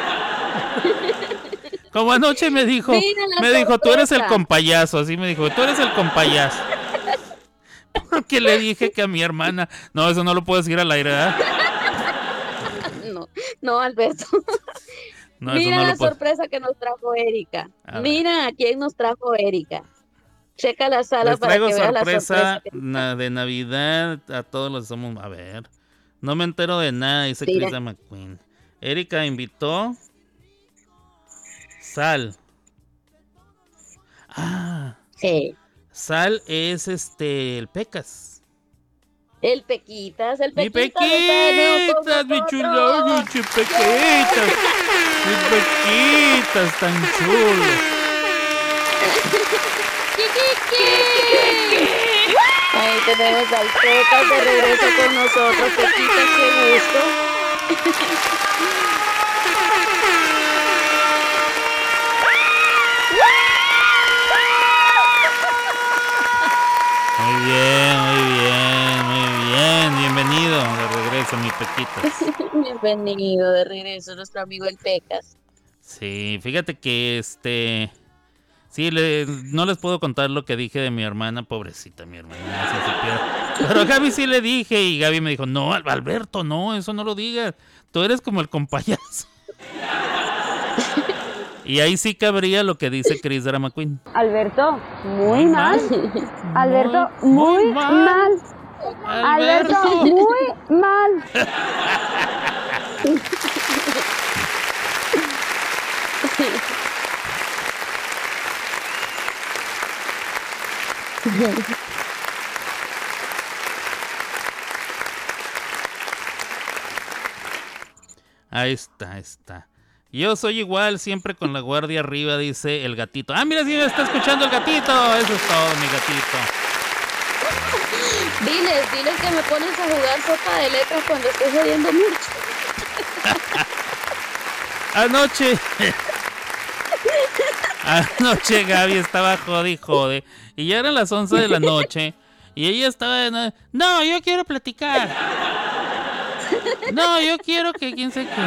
Como anoche me dijo, Mira me dijo, tú eres el sorpresa". compayazo, así me dijo, tú eres el compayazo. Porque le dije que a mi hermana, no, eso no lo puedo decir al aire, ¿verdad? No, no, Alberto. No, Mira no la puedo. sorpresa que nos trajo Erika. A. Mira a quién nos trajo Erika. Checa la sala Les para que veas la sorpresa sorpresa. que- de Navidad a todos los somos. A ver, no me entero de nada, dice. Krista McQueen. Erika invitó Sal. Ah, Sí. Sal es este el Pecas. El Pequitas, el Mi Pequitas. con Pequitas, mi chulo, mi Pequitas. Mi Pequitas tan chulos. Ahí tenemos al Pecas de regreso con nosotros. Pequitas, qué gusto. Bien, muy bien, muy bien. Bienvenido de regreso, mi Pequitas. Bienvenido de regreso nuestro amigo el Pecas. Sí, fíjate que este. Sí, le- no les puedo contar lo que dije de mi hermana, pobrecita mi hermana. Pero a Gaby sí le dije y Gaby me dijo, no, Al- Alberto, no, eso no lo digas. Tú eres como el compayazo. Y ahí sí cabría lo que dice Chris Drama Queen. Alberto, muy Muy mal. Alberto, muy muy mal. mal. Alberto, muy mal. Ahí está, ahí está. Yo soy igual, siempre con la guardia arriba, dice el gatito. Ah, mira, sí me está escuchando el gatito. Eso es todo, mi gatito. Diles, diles que me pones a jugar sopa de letras cuando estoy jodiendo mucho. Anoche. Anoche Gaby estaba jode y jode. Y ya eran las 11 de la noche. Y ella estaba. de- No, yo quiero platicar. No, yo quiero que quién sé qué.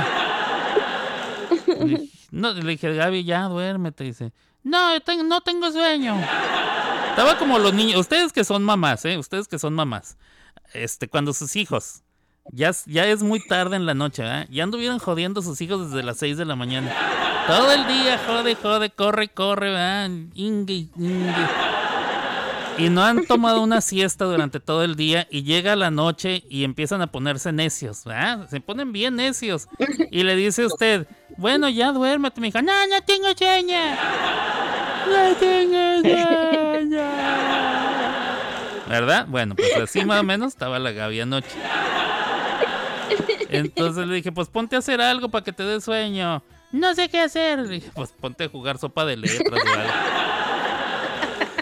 Le, no, le dije, Gaby, ya duérmete. Dice, no, tengo, no tengo sueño. Estaba como los niños, ustedes que son mamás, ¿eh? Ustedes que son mamás. Este, cuando sus hijos, ya, ya es muy tarde en la noche, ¿eh? Ya anduvieron jodiendo a sus hijos desde las 6 de la mañana. Todo el día, jode, jode, corre, corre, ¿verdad? Ingue, ingue. Y no han tomado una siesta durante todo el día y llega la noche y empiezan a ponerse necios, ¿verdad? Se ponen bien necios. Y le dice usted, bueno, ya duérmete, mi hija. No, no tengo sueño. No tengo sueño. ¿Verdad? Bueno, pues así más o menos estaba la Gaby anoche. Entonces le dije, pues ponte a hacer algo para que te dé sueño. No sé qué hacer. Le dije, pues ponte a jugar sopa de letras algo.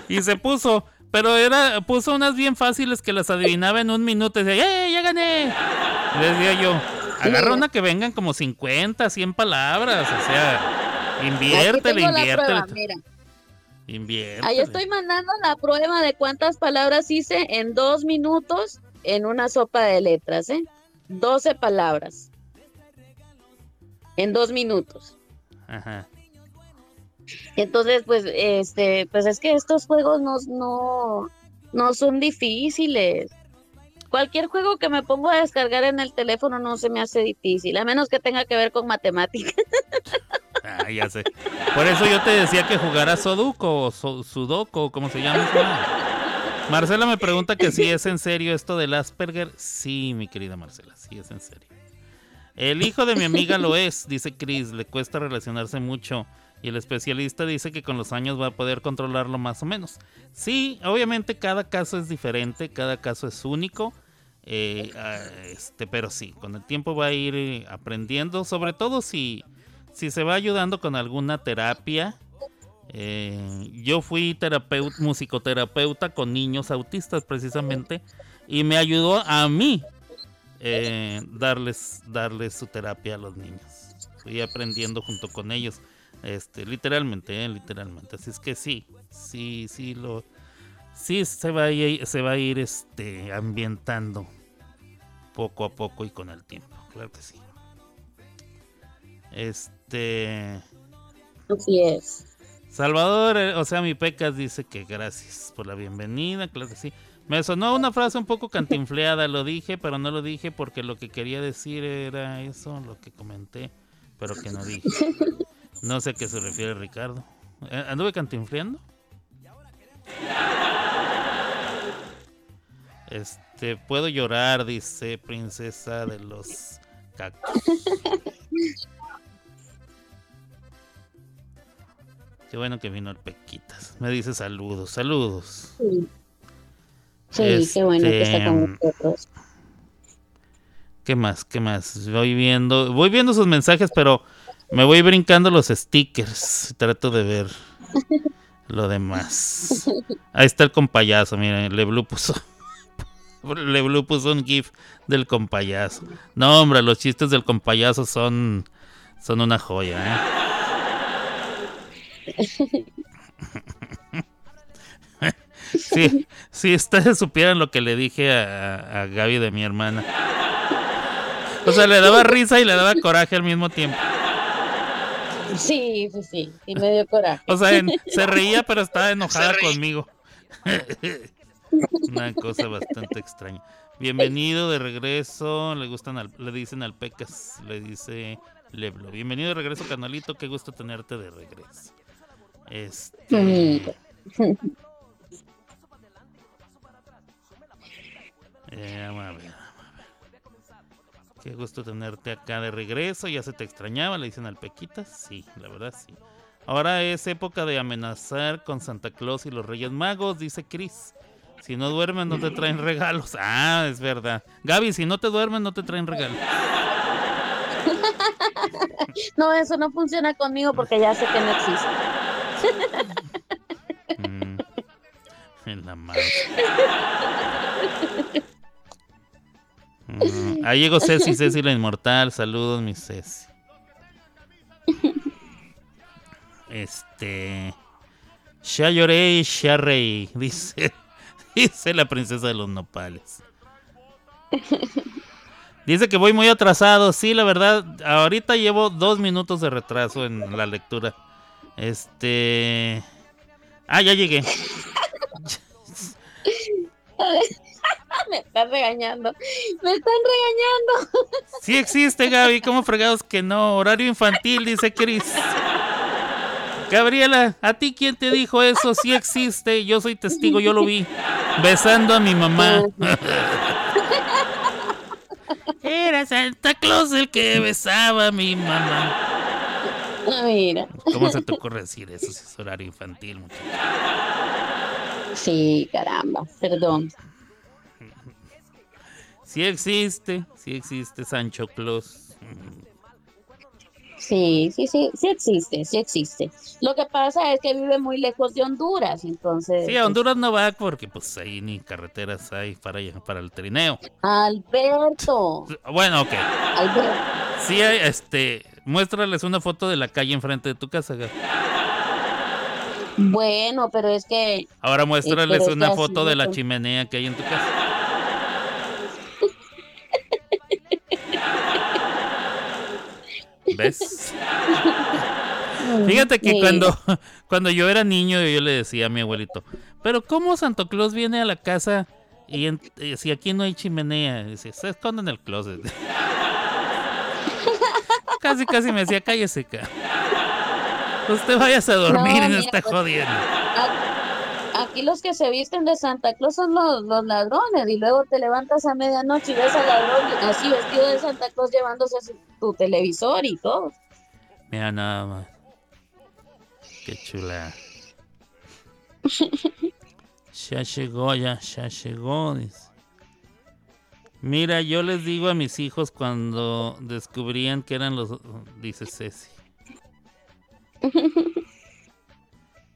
Y se puso, pero era, puso unas bien fáciles que las adivinaba en un minuto. Y decía, ¡eh, ya gané! Le decía yo, agarra una que vengan como 50, 100 palabras. O sea, inviértele. Inviértele. Ahí estoy mandando la prueba de cuántas palabras hice en dos minutos en una sopa de letras, ¿eh? 12 palabras. En dos minutos. Ajá. Entonces, pues, este, pues es que estos juegos no, no, no son difíciles. Cualquier juego que me pongo a descargar en el teléfono no se me hace difícil, a menos que tenga que ver con matemáticas. Ah, ya sé. Por eso yo te decía que jugara Sudoku o Su- Sudoku, como se llama. Marcela me pregunta que si es en serio esto del Asperger. Sí, mi querida Marcela, sí es en serio. El hijo de mi amiga lo es, dice Chris, le cuesta relacionarse mucho y el especialista dice que con los años va a poder controlarlo más o menos. Sí, obviamente cada caso es diferente, cada caso es único, eh, ah, este, pero sí, con el tiempo va a ir eh, aprendiendo, sobre todo si, si se va ayudando con alguna terapia. Eh, yo fui terapeut, musicoterapeuta con niños autistas precisamente y me ayudó a mí eh, darles, darles su terapia a los niños. Fui aprendiendo junto con ellos, este, literalmente, eh, literalmente. Así es que sí, sí, sí lo, sí se va a ir, se va a ir, este, ambientando poco a poco y con el tiempo, claro que sí. Este, Así es. Salvador, eh, o sea, mi Pecas dice que gracias por la bienvenida, claro que sí. Me sonó una frase un poco cantinfleada, lo dije, pero no lo dije porque lo que quería decir era eso, lo que comenté, pero que no dije. No sé a qué se refiere Ricardo. Eh, ¿Anduve cantinfleando? Este, puedo llorar, dice princesa de los cactus. Qué bueno que vino el Pequitas. Me dice saludos, saludos. Sí, Sí, qué bueno que está con Este, nosotros. ¿Qué más? ¿Qué más? Voy viendo, voy viendo sus mensajes, pero me voy brincando los stickers. Trato de ver lo demás. Ahí está el compayazo, miren, Leblu puso. Leblu puso un GIF del compayazo. No, hombre, los chistes del compayazo son, son una joya, ¿eh? Sí, si ustedes supieran lo que le dije a, a Gaby de mi hermana. O sea, le daba risa y le daba coraje al mismo tiempo. Sí, sí, sí, sí, me dio coraje. O sea, en- se reía, pero estaba enojada conmigo. Una cosa bastante extraña. Bienvenido de regreso. Le gustan al- le dicen al Pecas, le dice Leblo. Bienvenido de regreso, canalito. Qué gusto tenerte de regreso. Este. Eh, vamos a ver. Qué gusto tenerte acá de regreso. Ya se te extrañaba, le dicen al Pequitas. Sí, la verdad sí. Ahora es época de amenazar con Santa Claus y los Reyes Magos, dice Chris. Si no duermen, no te traen regalos. Ah, es verdad. Gaby, si no te duermen, no te traen regalos. No, eso no funciona conmigo porque ya sé que no existe. Mm, en la madre. Mm, ahí llegó Ceci, Ceci la inmortal. Saludos, mi Ceci. Este. Ya lloré, ya reí, dice, dice la princesa de los nopales. Dice que voy muy atrasado. Sí, la verdad, ahorita llevo dos minutos de retraso en la lectura. Este. Ah, ya llegué. Me están regañando. Me están regañando. Sí existe, Gaby. ¿Cómo fregados que no? Horario infantil, dice Chris. Gabriela, ¿a ti quién te dijo eso? Sí existe. Yo soy testigo, yo lo vi. Besando a mi mamá. Era Santa Claus el que besaba a mi mamá. Ah, Mira. ¿Cómo se te ocurre decir eso si es horario infantil, muchacho? Sí, caramba. Perdón. Sí existe, sí existe Sancho Claus. Sí, sí, sí, sí existe, sí existe. Lo que pasa es que vive muy lejos de Honduras, entonces. Sí, a Honduras no va porque pues ahí ni carreteras hay para, para el trineo. Alberto. Bueno, ok. Alberto. Sí, hay, este, muéstrales una foto de la calle enfrente de tu casa. Bueno, pero es que Ahora muéstrales una foto de la chimenea que hay en tu casa. ¿Ves? Fíjate que cuando, cuando yo era niño yo le decía a mi abuelito, pero ¿cómo Santo Claus viene a la casa y en- eh, si aquí no hay chimenea? Dice, se esconde en el closet. casi, casi me decía, cállese. Usted váyase a dormir No, y no está pues, jodiendo. Aquí los que se visten de Santa Claus son los, los ladrones y luego te levantas a medianoche y ves al ladrón así vestido de Santa Claus llevándose su- tu televisor y todo. Mira nada más. Qué chula. Ya llegó, ya, ya llegó. Mira, yo les digo a mis hijos cuando descubrían que eran los... Dice Ceci.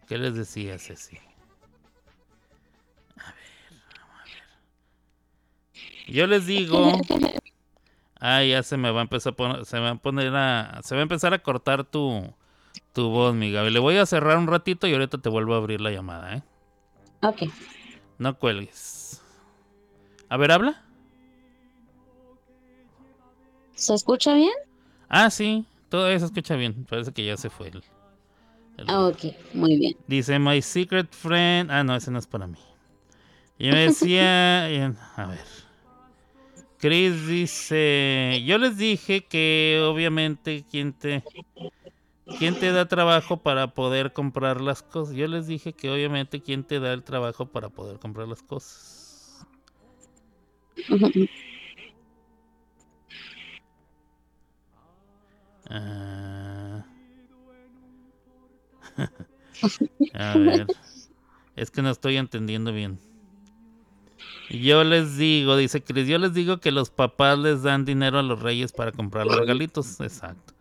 ¿Qué les decía Ceci? Yo les digo... Ah, ya se me va a empezar a poner, se me va a poner a, se va a empezar a cortar tu, tu voz, mi Gaby. Le voy a cerrar un ratito y ahorita te vuelvo a abrir la llamada, ¿eh? Ok. No cuelgues. A ver, habla. ¿Se escucha bien? Ah, sí, todo eso escucha bien. Parece que ya se fue el. el- Ah, ok, muy bien. Dice My Secret Friend. Ah, no, ese no es para mí. Y me decía. a ver. Chris dice. Yo les dije que obviamente quien te. ¿Quién te da trabajo para poder comprar las cosas? Yo les dije que obviamente quién te da el trabajo para poder comprar las cosas. Ah. A ver. Es que no estoy entendiendo bien. Yo les digo, dice Chris, yo les digo que los papás les dan dinero a los reyes para comprar los regalitos. Exacto.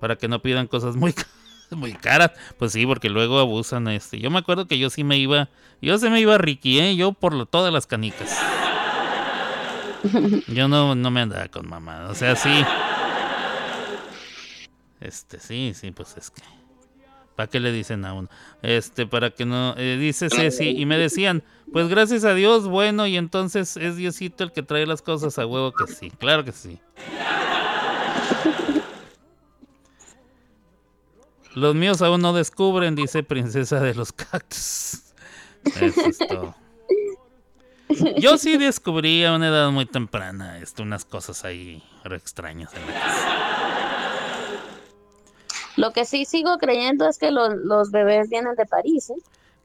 Para que no pidan cosas muy, muy caras. Pues sí, porque luego abusan. este Yo me acuerdo que yo sí me iba. Yo sí me iba a Ricky, ¿eh? Yo por lo- todas las canicas. Yo no, no me andaba con mamá. O sea, sí. Este, sí, sí, pues es que. ¿Para qué le dicen a uno? Este, para que no. eh, dice Ceci, y me decían, pues gracias a Dios, bueno, y entonces es Diosito el que trae las cosas a huevo que sí, claro que sí. Los míos aún no descubren, dice Princesa de los Cactus. Eso es todo. Yo sí descubrí a una edad muy temprana esto, unas cosas ahí extrañas en la casa. Lo que sí sigo creyendo es que los, los bebés vienen de París, ¿eh?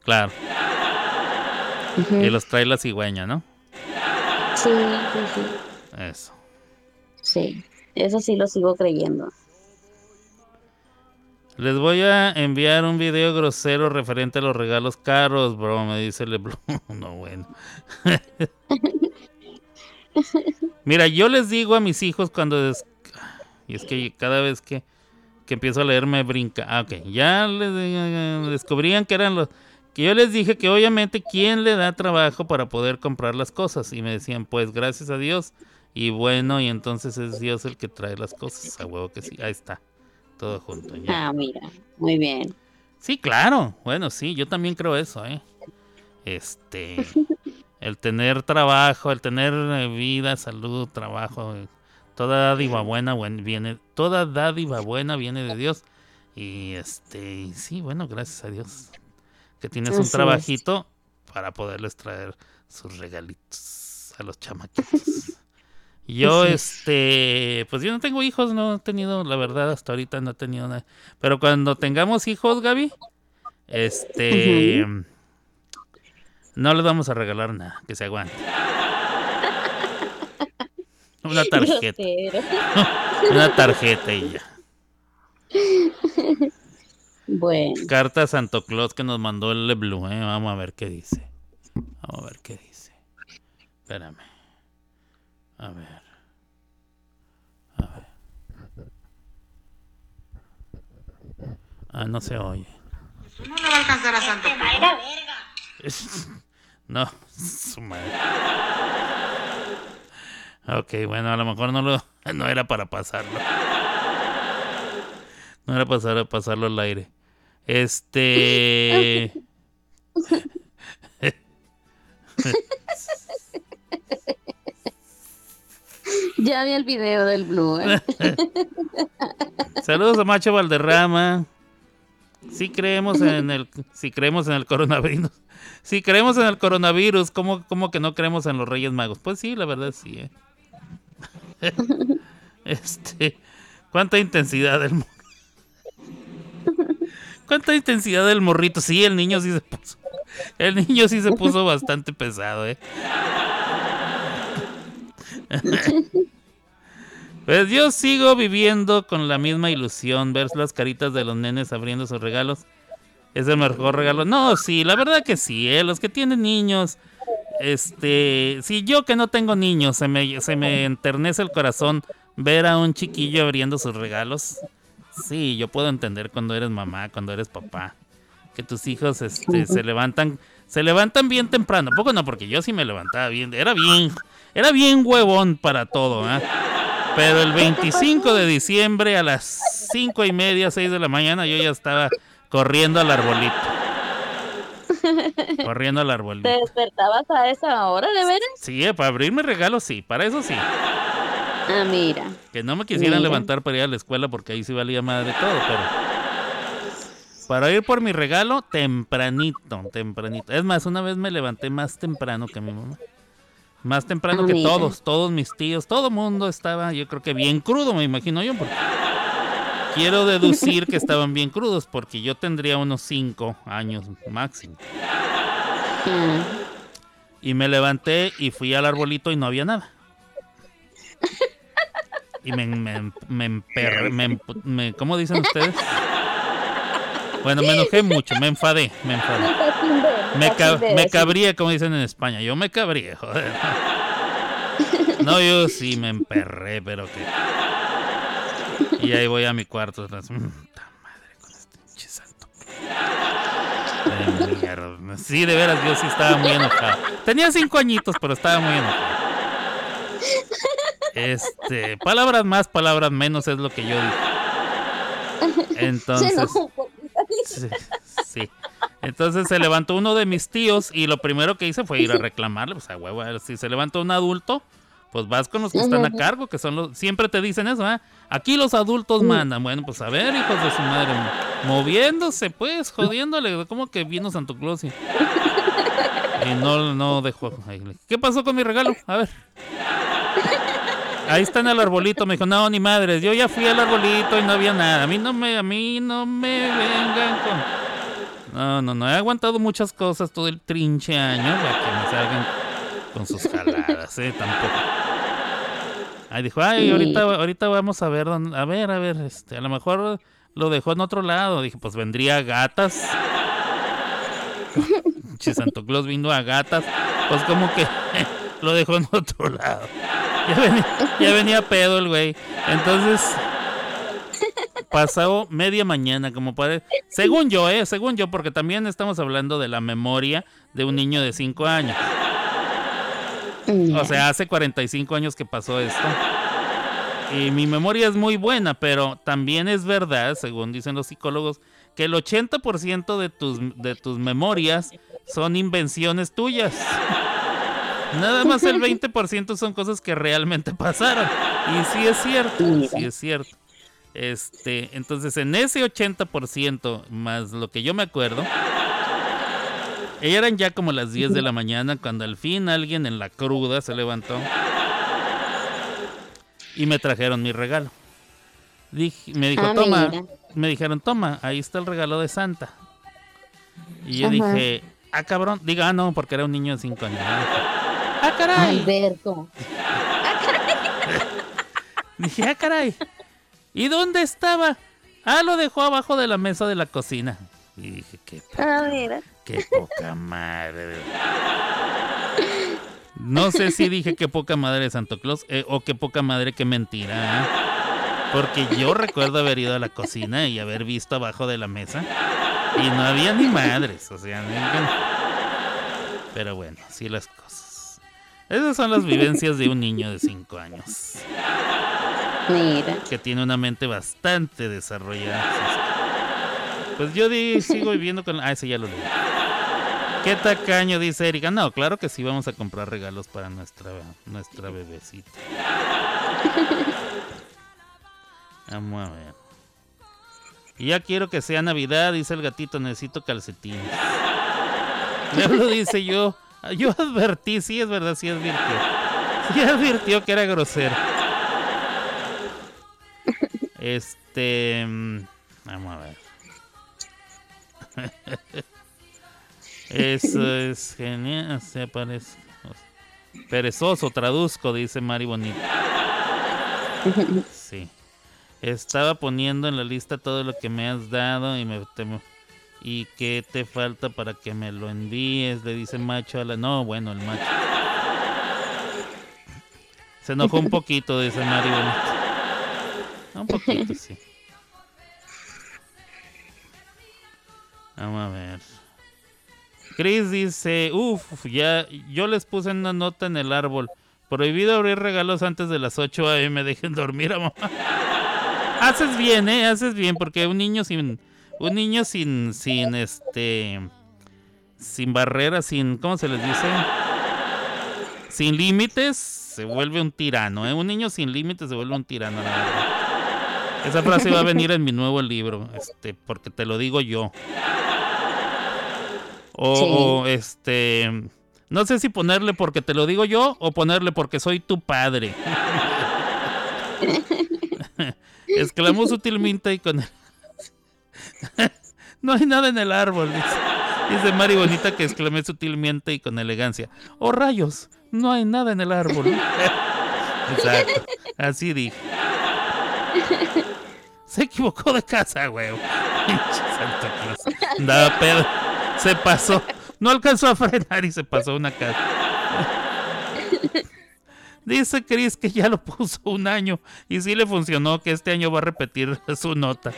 Claro. Y los trae la cigüeña, ¿no? Sí, sí, sí. Eso. Sí, eso sí lo sigo creyendo. Les voy a enviar un video grosero referente a los regalos caros, bro, me dice LeBlanc. No, bueno. Mira, yo les digo a mis hijos cuando... des- Y es que cada vez que, que empiezo a leer me brinca. Ah, ok. Ya les, eh, descubrían que eran los... Que yo les dije que obviamente quién le da trabajo para poder comprar las cosas. Y me decían, pues gracias a Dios. Y bueno, y entonces es Dios el que trae las cosas. A huevo que sí. Ahí está. Todo junto. Ya. Ah, mira, muy bien. Sí, claro. Bueno, sí, yo también creo eso, ¿eh? Este, el tener trabajo, el tener eh, vida, salud, trabajo, eh, Toda dádiva buena buen- viene, toda dádiva buena viene de Dios. Y este, sí, bueno, gracias a Dios que tienes Así un es. trabajito para poderles traer sus regalitos a los chamaquitos. Yo, Así es. este, pues yo no tengo hijos, no he tenido, la verdad, hasta ahorita no he tenido nada. Pero cuando tengamos hijos, Gaby, este, no les vamos a regalar nada, que se aguante. Una tarjeta, una tarjeta y ya. Bueno, Carta a Santo Claus que nos mandó el Blue, ¿eh? Vamos a ver qué dice. Vamos a ver qué dice. Espérame. A ver. A ver. Ah, no se oye. No le va a alcanzar a Santo Claus. No, su madre. Ok, bueno, a lo mejor no lo no era para pasarlo. No era para pasarlo al aire. Este ya vi el video del Blue. ¿eh? Saludos a Macho Valderrama. Si creemos en el si creemos en el coronavirus. Si creemos en el coronavirus, ¿cómo, cómo que no creemos en los Reyes Magos? Pues sí, la verdad sí. ¿eh? Este, ¿cuánta intensidad del ¿Cuánta intensidad del morrito? Sí, el niño sí se puso. El niño sí se puso bastante pesado, ¿eh? Pues yo sigo viviendo con la misma ilusión, ver las caritas de los nenes abriendo sus regalos. Es el mejor regalo. No, sí, la verdad que sí, ¿eh? los que tienen niños. Este, si yo que no tengo niños, se me, se me enternece el corazón ver a un chiquillo abriendo sus regalos. Sí, yo puedo entender cuando eres mamá, cuando eres papá, que tus hijos este, se levantan, se levantan bien temprano. Poco no, porque yo sí me levantaba bien, era bien, era bien huevón para todo, ¿ah? Pero el 25 de diciembre a las 5 y media, 6 de la mañana, yo ya estaba corriendo al arbolito. Corriendo al arbolito. ¿Te despertabas a esa hora, de veras? Sí, eh, para abrirme regalos, sí, para eso sí. Ah, mira. Que no me quisieran Mira. levantar para ir a la escuela porque ahí sí valía madre todo, pero. Para ir por mi regalo, tempranito, tempranito. Es más, una vez me levanté más temprano que mi mamá. Más temprano Ah, que mira. todos, todos mis tíos, todo mundo estaba, yo creo que bien crudo, me imagino yo, porque quiero deducir que estaban bien crudos, porque yo tendría unos 5 años máximo. Y me levanté y fui al arbolito y no había nada. Y me, me, me emperré, me, ¿cómo dicen ustedes? Bueno, me enojé mucho, me enfadé, me enfadé. Me, me cabría, como dicen en España. Yo me cabría, joder. No, yo sí me emperré, pero que. Y ahí voy a mi cuarto. atrás. Mm, ta madre con este pinche. Sí, de veras, yo sí estaba muy enojado. Tenía cinco añitos, pero estaba muy enojado. Este, palabras más, palabras menos es lo que yo dije. Entonces. Sí, sí. Entonces se levantó uno de mis tíos y lo primero que hice fue ir a reclamarle, pues a huevo, si se levantó un adulto, pues vas con los que están a cargo, que son los, siempre te dicen eso, ¿ah? Aquí los adultos mandan. Bueno, pues a ver, hijos de su madre, moviéndose, pues, jodiéndole, como que vino Santo Claus y, y no, no dejó. ¿Qué pasó con mi regalo? A ver. Ahí está en el arbolito, me dijo, no, ni madres, yo ya fui al arbolito y no había nada. A mí no me, a mí no me vengan con. No, no, no, he aguantado muchas cosas todo el trinche año para que me salgan con sus jaladas, eh, tampoco. Ahí dijo, ay, ahorita, ahorita vamos a ver, dónde- a ver, a ver, este, a lo mejor lo dejó en otro lado. Dije, pues vendría gatas. Che, Santo Claus vino a gatas, pues como que lo dejó en otro lado. Ya venía, ya venía pedo el güey. Entonces, pasó media mañana, como para. Según yo, ¿eh? Según yo, porque también estamos hablando de la memoria de un niño de 5 años. O sea, hace 45 años que pasó esto. Y mi memoria es muy buena, pero también es verdad, según dicen los psicólogos, que el 80% de tus, de tus memorias son invenciones tuyas. Nada más el 20% son cosas que realmente pasaron. Y sí es cierto, sí es cierto. Este, entonces en ese 80% más lo que yo me acuerdo, eran ya como las 10 de la mañana cuando al fin alguien en la cruda se levantó y me trajeron mi regalo. Dije- me dijo, Ah, toma, mira. me dijeron, toma, ahí está el regalo de Santa. Y yo Ajá. dije, ah, cabrón, diga, ah, no, porque era un niño de 5 años. Ah, caray. Alberto. Dije, ah, caray. ¿Y dónde estaba? Ah, lo dejó abajo de la mesa de la cocina. Y dije, qué, Ah, mira. Qué poca madre. No sé si dije qué poca madre de Santo Claus eh, o qué poca madre qué mentira. ¿eh? Porque yo recuerdo haber ido a la cocina y haber visto abajo de la mesa y no había ni madres. O sea, no- pero bueno, así las cosas. Esas son las vivencias de un niño de 5 años Mira. que tiene una mente bastante desarrollada. Pues yo di- sigo viviendo con... Ah, ese ya lo leí. ¿Qué tacaño? Dice Erika. No, claro que sí vamos a comprar regalos para nuestra, nuestra bebecita. Vamos a ver. Ya quiero que sea Navidad, dice el gatito, necesito calcetines. Diablo dice yo, yo advertí, sí es verdad, sí advirtió. Sí advirtió que era grosero. Este. mm, Vamos a ver. Eso es genial. Se parece. Perezoso, traduzco, dice Mari Bonita. Sí. Estaba poniendo en la lista todo lo que me has dado y me. te- ¿Y qué te falta para que me lo envíes? Le dice macho a la. No, bueno, el macho. Se enojó un poquito, dice Mari Bonita. Un poquito, sí. Vamos a ver. Chris dice, uff, ya, yo les puse una nota en el árbol. Prohibido abrir regalos antes de las 8 a.m. Dejen dormir a haces bien, eh, haces bien, porque un niño sin, un niño sin, sin, este, sin barreras, sin, ¿cómo se les dice? Sin límites, se vuelve un tirano, eh. Un niño sin límites se vuelve un tirano, la verdad. Esa frase va a venir en mi nuevo libro, este, porque te lo digo yo. O, Sí. o, este, no sé si ponerle porque te lo digo yo o ponerle porque soy tu padre. Exclamó sutilmente y con el... no hay nada en el árbol, dice. Dice Mari Bonita que exclamé sutilmente y con elegancia. Oh rayos, no hay nada en el árbol. Exacto, así dije. Se equivocó de casa, güey. Pinche Santa Claus. Andaba pedo. Se pasó. No alcanzó a frenar y se pasó una casa. Dice Chris que ya lo puso un año y sí le funcionó, que este año va a repetir su nota.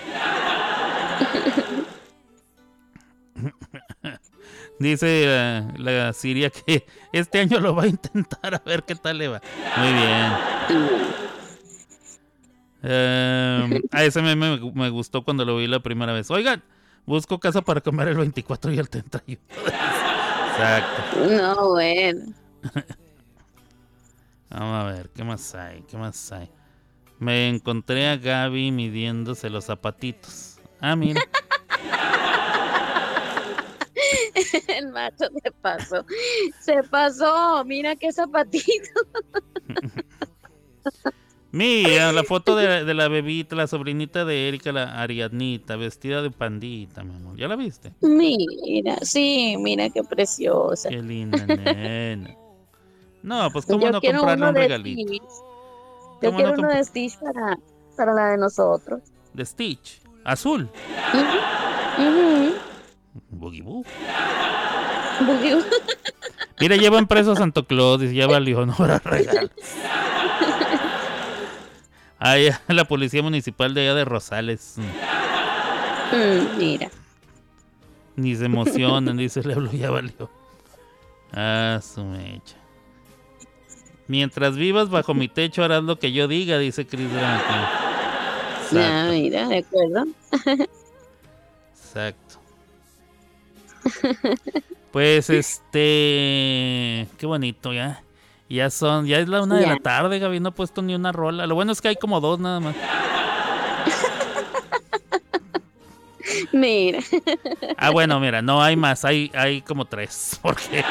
Dice eh, la Siria que este año lo va a intentar a ver qué tal le va. Muy bien. Eh, a ese meme me, me gustó cuando lo vi la primera vez. Oigan, busco casa para comer el 24 y el 31. Exacto. No, bueno. Vamos a ver, ¿qué más hay? ¿Qué más hay? Me encontré a Gaby midiéndose los zapatitos. Ah, mira. El macho se pasó. Se pasó. Mira qué zapatito. Mira, la foto de, de la bebita, la sobrinita de Erika, la Ariadnita, vestida de pandita, mi amor. ¿Ya la viste? Mira, sí, mira qué preciosa. Qué linda nena. No, pues cómo Yo no comprarle un regalito. Stitch. Yo ¿Cómo quiero no uno de Stitch para, para la de nosotros. De Stitch. Azul. Boogie Boo. Boogie- Mira, llevan preso a Santo Claus y valió, no habrá regalos. Ay, la policía municipal de allá de Rosales. mm, Mira. Ni se emocionan, dice le hablo, ya valió. Ah, su mecha. Mientras vivas bajo mi techo harás lo que yo diga, dice Chris Drama. Ya, mira, de acuerdo. exacto. Pues este, qué bonito ya. Ya son, ya es la una de Ya. la tarde, Gaby, no he puesto ni una rola. Lo bueno es que hay como dos nada más. Mira. Ah, bueno, mira, no hay más, hay, hay como tres. Porque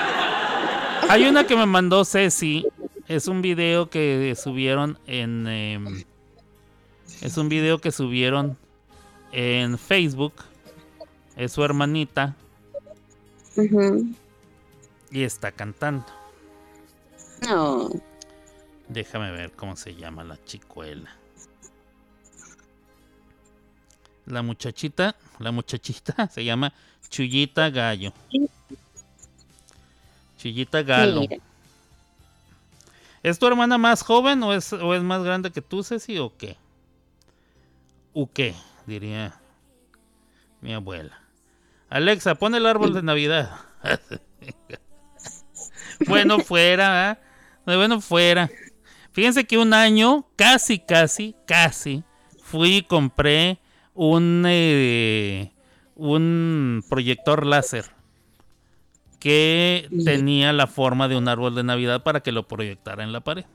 hay una que me mandó Ceci. Es un video que subieron en. em, es un video que subieron en Facebook. Es su hermanita y está cantando. No. Déjame ver cómo se llama la chicuela. La muchachita, la muchachita se llama Chuyita Gallo. Chuyita Galo. Mira. ¿Es tu hermana más joven o es, o es más grande que tú, Ceci, o qué? ¿U qué? Diría mi abuela. Alexa, pon el árbol de Navidad. bueno, fuera, ¿ah? Bueno, fuera. Fíjense que un año, casi, casi, casi, fui y compré un, eh, un proyector láser que tenía la forma de un árbol de Navidad para que lo proyectara en la pared.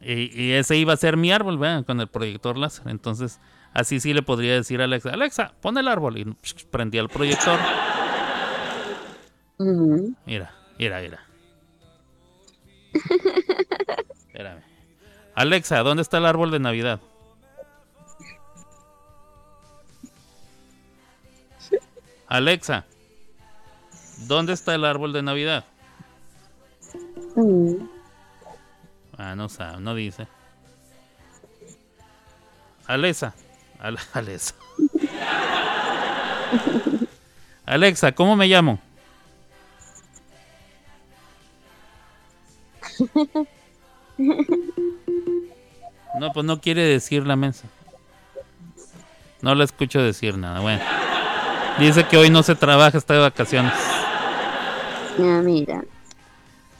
Y, y ese iba a ser mi árbol, ¿verdad? Con el proyector láser. Entonces, así sí le podría decir a Alexa, Alexa, pon el árbol. Y prendía el proyector. Mira, mira, mira. Espérame. Alexa, ¿dónde está el árbol de Navidad? Alexa, ¿dónde está el árbol de Navidad? Ah, no sabe, no dice. Alexa. Al- Alexa. Alexa, ¿cómo me llamo? No, pues no quiere decir la mensa. No la escucho decir nada. Bueno. Dice que hoy no se trabaja, está de vacaciones. Ya, mira.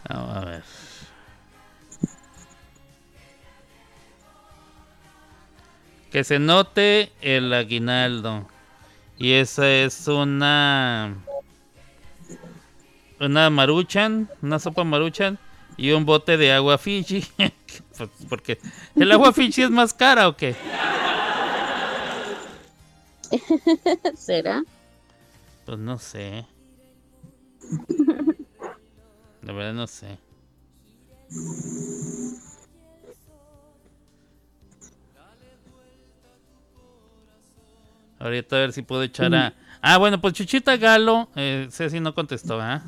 Vamos a ver. Que se note el aguinaldo. Y esa es una. Una maruchan, una sopa maruchan y un bote de agua Fiji. Pues, Porque el agua Fiji es más cara o qué? ¿Será? Pues no sé. La verdad no sé. Ahorita a ver si puedo echar a... Ah, bueno, pues Chuchita Galo, eh, Ceci no contestó, ¿ah?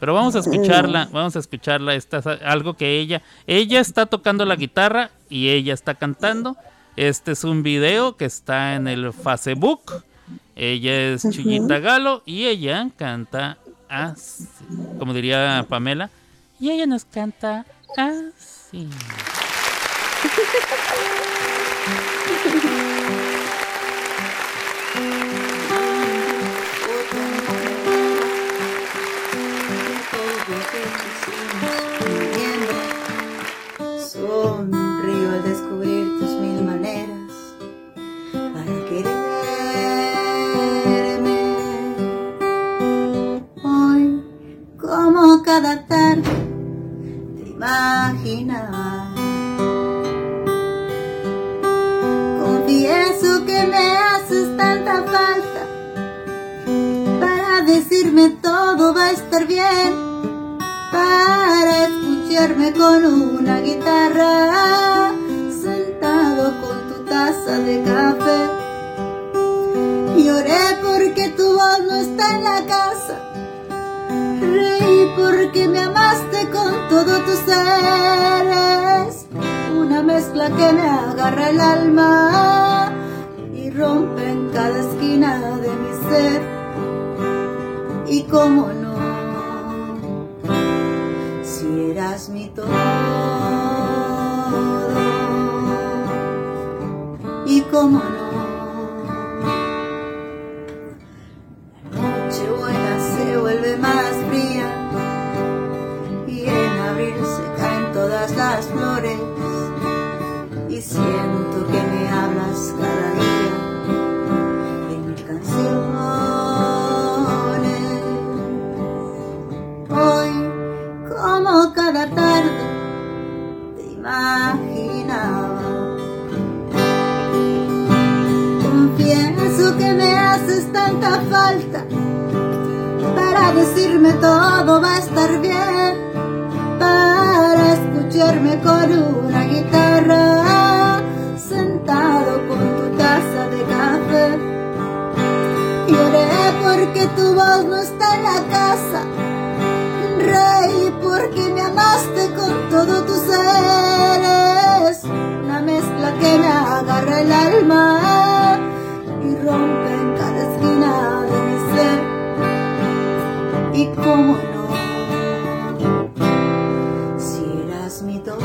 Pero vamos a escucharla, vamos a escucharla. Esta es algo que ella, ella está tocando la guitarra y ella está cantando. Este es un video que está en el Facebook. Ella es Chuyita Galo y ella canta así, como diría Pamela. Y ella nos canta así. Sonrío al descubrir tus mil maneras para quererme. Hoy, como cada tarde, te imaginaba. Confieso que me haces tanta falta para decirme todo va a estar bien para escucharme con una guitarra, sentado con tu taza de café. Lloré porque tu voz no está en la casa, reí porque me amaste con todo tu ser. Es una mezcla que me agarra el alma y rompe en cada esquina de mi ser. Y cómo no si eras mi todo. Y cómo no, la noche buena se vuelve más fría. Y en abril se caen todas las flores. Y siento todo va a estar bien, para escucharme con una guitarra sentado con tu taza de café. Lloré porque tu voz no está en la casa, reí porque me amaste con todo tu ser, es una mezcla que me agarra el alma y rompe cómo no, si eras mi todo.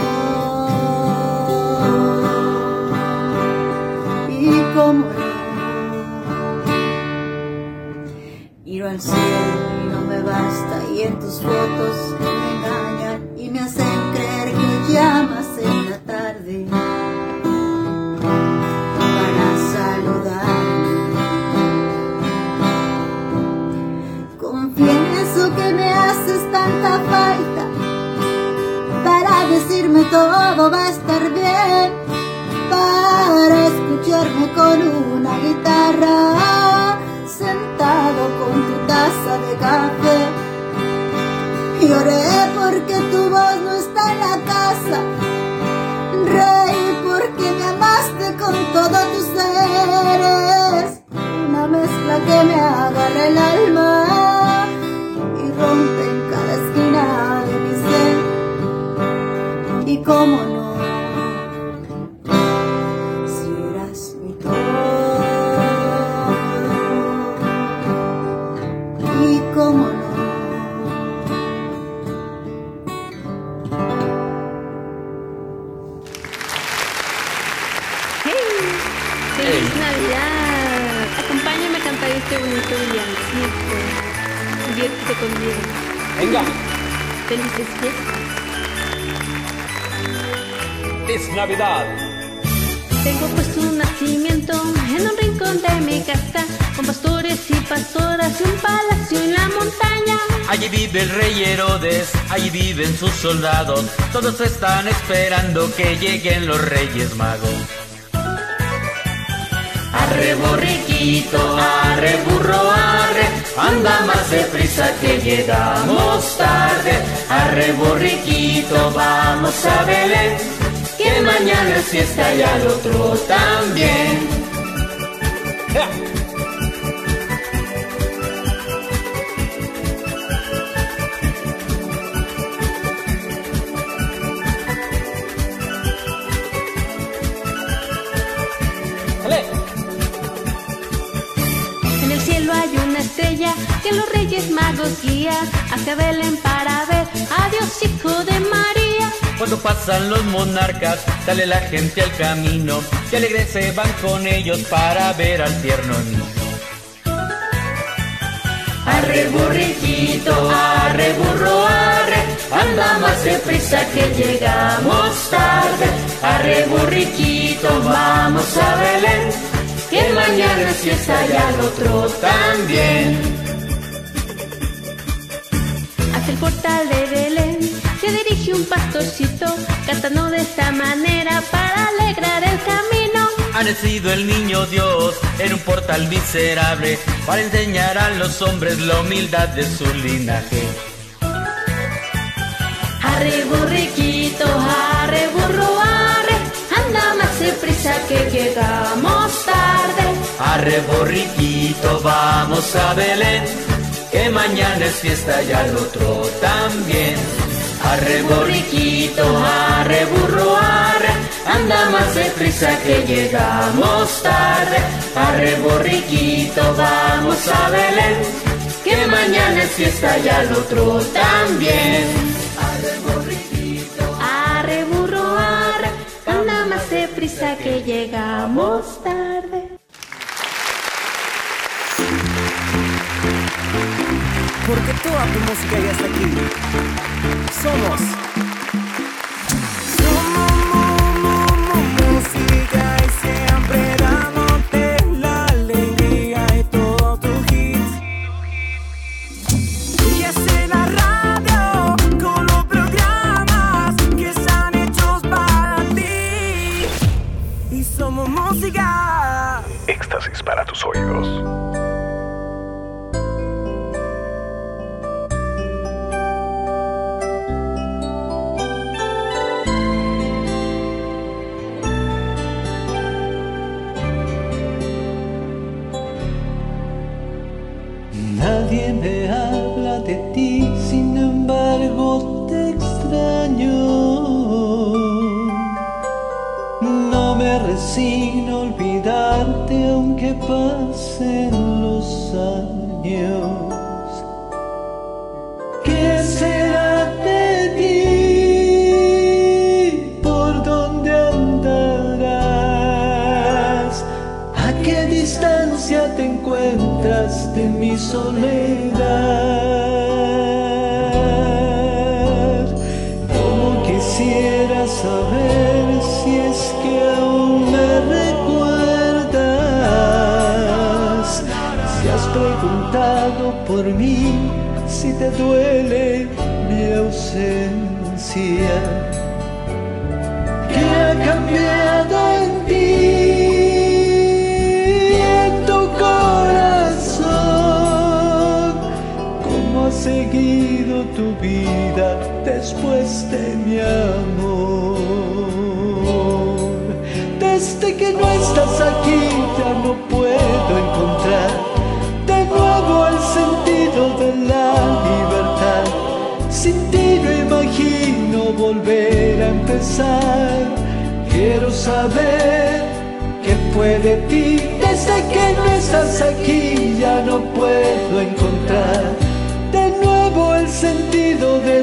Y cómo no, miro al cielo y no me basta. Y en tus fotos todo va a estar bien, para escucharme con una guitarra sentado con tu taza de café. Lloré porque tu voz no está en la casa, reí porque me amaste con todo tu ser, es una mezcla que me agarra el alma y rompe cómo no, si eras mi todo. Y cómo no. ¡Feliz Navidad! Acompáñame a cantar este bonito villancico. Diviértete conmigo. Venga, Felices fiestas. Es Navidad. Tengo puesto un nacimiento en un rincón de mi casa, con pastores y pastoras y un palacio en la montaña. Allí vive el rey Herodes, allí viven sus soldados. Todos están esperando que lleguen los reyes magos. Arre borriquito, arre burro, arre, anda más deprisa que llegamos tarde. Arre borriquito, vamos a Belén, que mañana es fiesta y al otro también. En el cielo hay una estrella que los reyes magos guía hacia Belén para ver a Dios hijo de María. Cuando pasan los monarcas, sale la gente al camino, que alegres se van con ellos para ver al tierno niño. Arre burriquito, arre burro, arre, anda más deprisa que llegamos tarde. Arre burriquito, vamos a Belén, que mañana es fiesta y al otro también. Hacia el portal de Belén se dirige un pastorcito cantando de esta manera para alegrar el camino. Ha nacido el niño Dios en un portal miserable para enseñar a los hombres la humildad de su linaje. Arre burriquito, arre burro, arre, anda más deprisa que llegamos tarde. Arre borriquito, vamos a Belén, que mañana es fiesta y al otro también. Arre borriquito, arre burro, anda más deprisa que llegamos tarde. Arre borriquito, vamos a Belén, que mañana es fiesta y al otro también. Arre borriquito, Arre burro, anda más deprisa que llegamos tarde. Porque toda tu música ya está aquí. Somos. Somos música y siempre dándote la alegría y todo tu hit. Y es la radio con los programas que están hechos para ti. Y somos música. Éxtasis para tus oídos. A olvidarte aunque pasen los años. ¿Qué será de ti? ¿Por dónde andarás? ¿A qué distancia te encuentras de mi soledad? Por mí, si te duele mi ausencia. ¿Qué ha cambiado en ti? En tu corazón. ¿Cómo ha seguido tu vida después de mi amor? Desde que no estás aquí ya no de la libertad. Sin ti no imagino volver a empezar. Quiero saber qué fue de ti. Desde que no estás aquí ya no puedo encontrar de nuevo el sentido de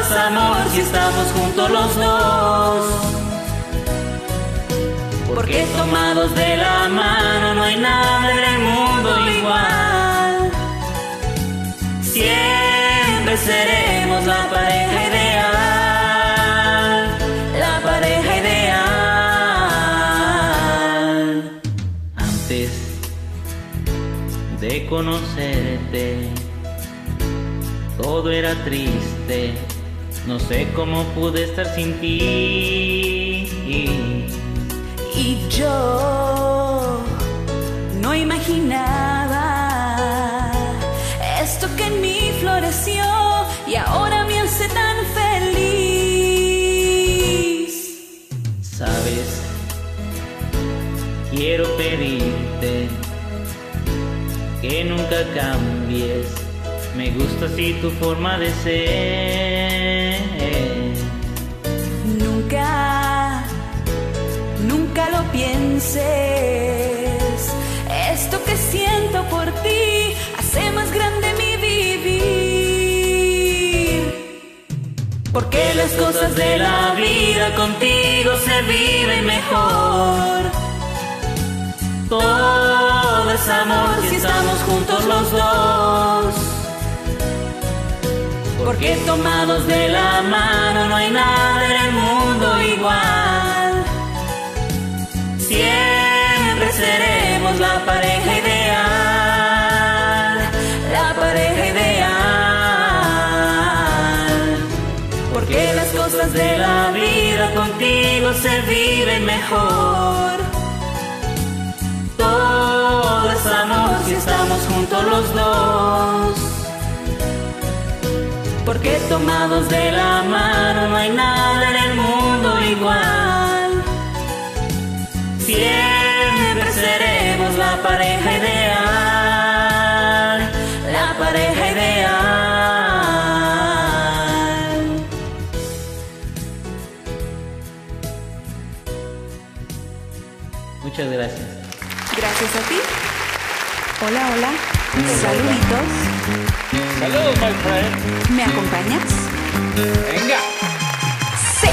Es amor si estamos juntos los dos. Porque tomados de la mano no hay nada en el mundo igual. Siempre seremos la pareja ideal. La pareja ideal. Antes de conocerte, todo era triste. No sé cómo pude estar sin ti. Y yo no imaginaba esto que en mí floreció y ahora me hace tan feliz. Sabes, quiero pedirte que nunca cambies. Me gusta así tu forma de ser. Esto que siento por ti hace más grande mi vivir. Porque las cosas de la vida contigo se viven mejor. Todo es amor si estamos juntos los dos. Porque tomados de la mano no hay nada en el mundo de la vida contigo se viven mejor. Todo es amor estamos juntos los dos. Porque tomados de la mano no hay nada en el mundo Hola, hola. Saluditos. Saludos, my friend. ¿Me acompañas? Venga. Sí.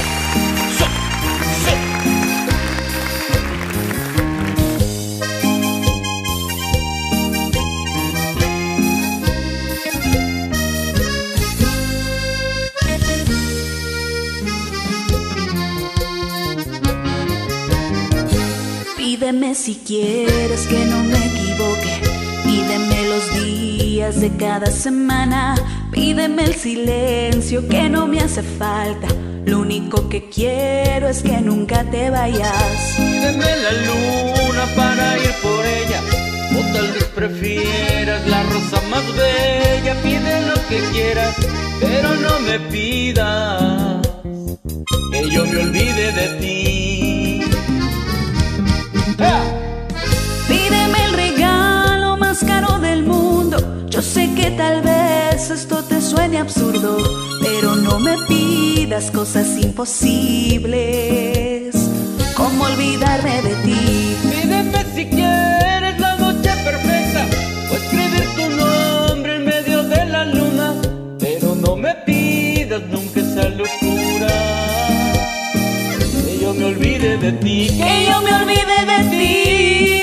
Pídeme si quieres que no me de cada semana. Pídeme el silencio que no me hace falta. Lo único que quiero es que nunca te vayas. Pídeme la luna para ir por ella. O tal vez prefieras la rosa más bella. Pide lo que quieras, pero no me pidas que yo me olvide de ti. Tal vez esto te suene absurdo, pero no me pidas cosas imposibles. Como olvidarme de ti. Pídeme si quieres la noche perfecta o escribir tu nombre en medio de la luna, pero no me pidas nunca esa locura. Que yo me olvide de ti, Que yo me olvide de ti.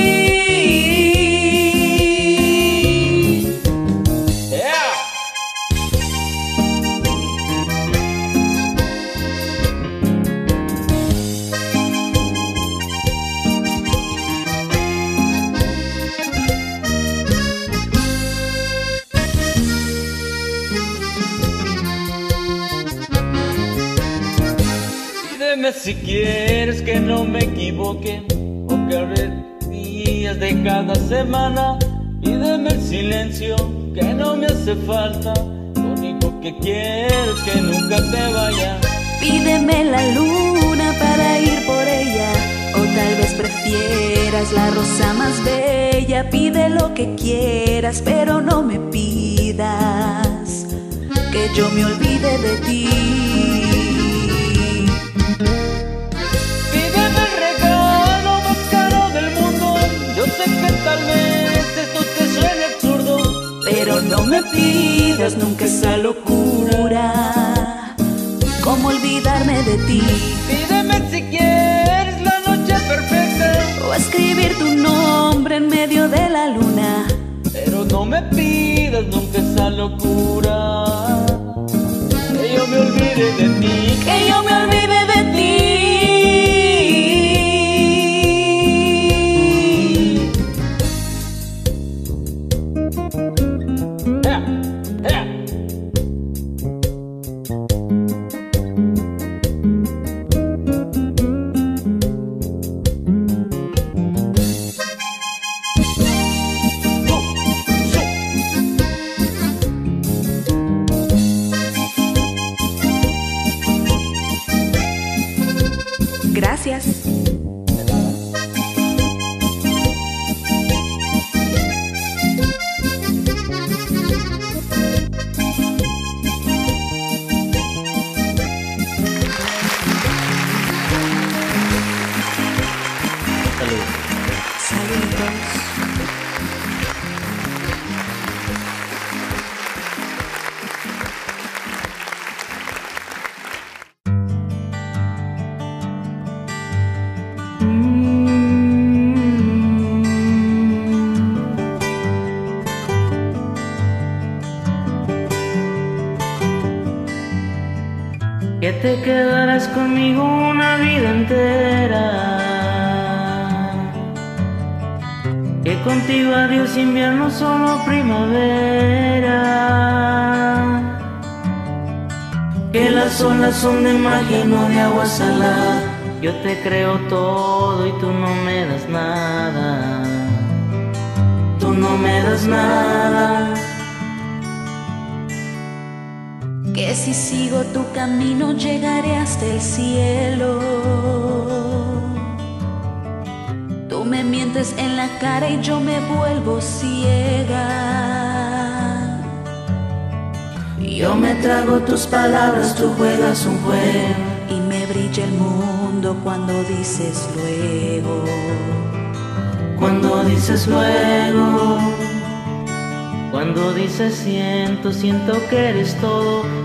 Quieres que no me equivoque o que habré días de cada semana. Pídeme el silencio que no me hace falta. Lo único que quiero es que nunca te vayas. Pídeme la luna para ir por ella. O tal vez prefieras la rosa más bella. Pide lo que quieras, pero no me pidas que yo me olvide de ti. Tal vez esto te suene absurdo, Pero no me pidas nunca esa locura. ¿Cómo olvidarme de ti? Pídeme si quieres la noche perfecta, O escribir tu nombre en medio de la luna. pero no me pidas nunca esa locura. Que yo me olvide de ti. Que yo me olvide quedarás conmigo una vida entera. Que contigo adiós invierno, solo primavera. Que las olas son de magia, no de agua salada. Yo te creo todo y tú no me das nada. Tú no me das nada. Que si sigo tu camino llegaré hasta el cielo. Tú me mientes en la cara y yo me vuelvo ciega. Yo me trago tus palabras, tú juegas un juego. Y me brilla el mundo cuando dices luego. Cuando dices luego. Cuando dices siento, siento que eres todo.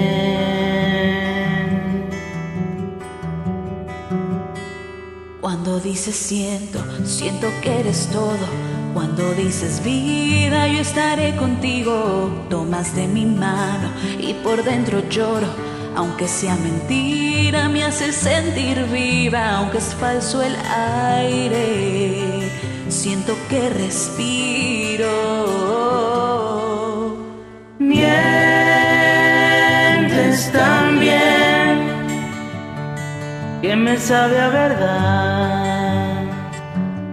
Cuando dices siento, siento que eres todo. Cuando dices vida, yo estaré contigo. Tomas de mi mano y por dentro lloro. Aunque sea mentira, me hace sentir viva. Aunque es falso el aire, siento que respiro. Mientes también que me sabe a verdad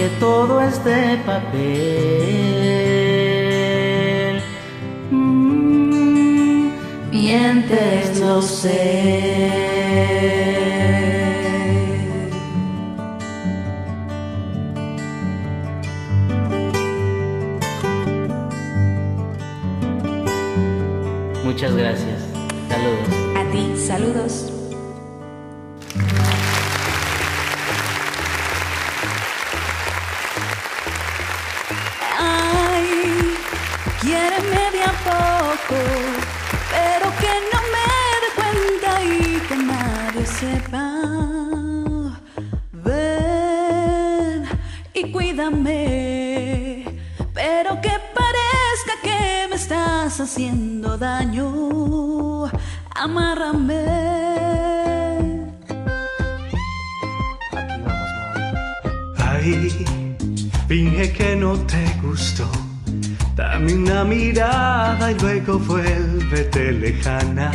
Aunque todo es de papel, mm, mientes, lo sé. Muchas gracias. Saludos. A ti, saludos. Poco, pero que no me dé cuenta y que nadie sepa. Ven y cuídame, pero que parezca que me estás haciendo daño. Amárrame. Ay, finge que no te gustó. Dame una mirada y luego vuélvete lejana.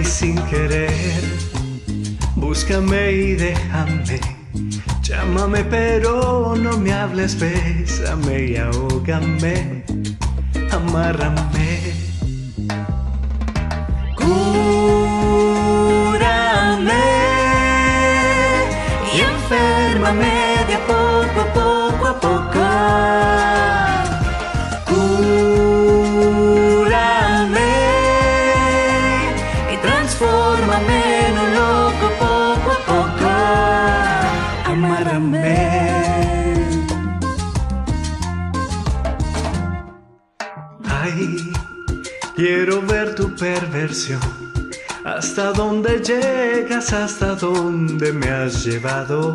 Y sin querer, búscame y déjame. Llámame pero no me hables, bésame y ahógame, amárrame. Cúrame y enférmame de a poco a poco a poco. Quiero ver tu perversión. Hasta dónde llegas, hasta dónde me has llevado.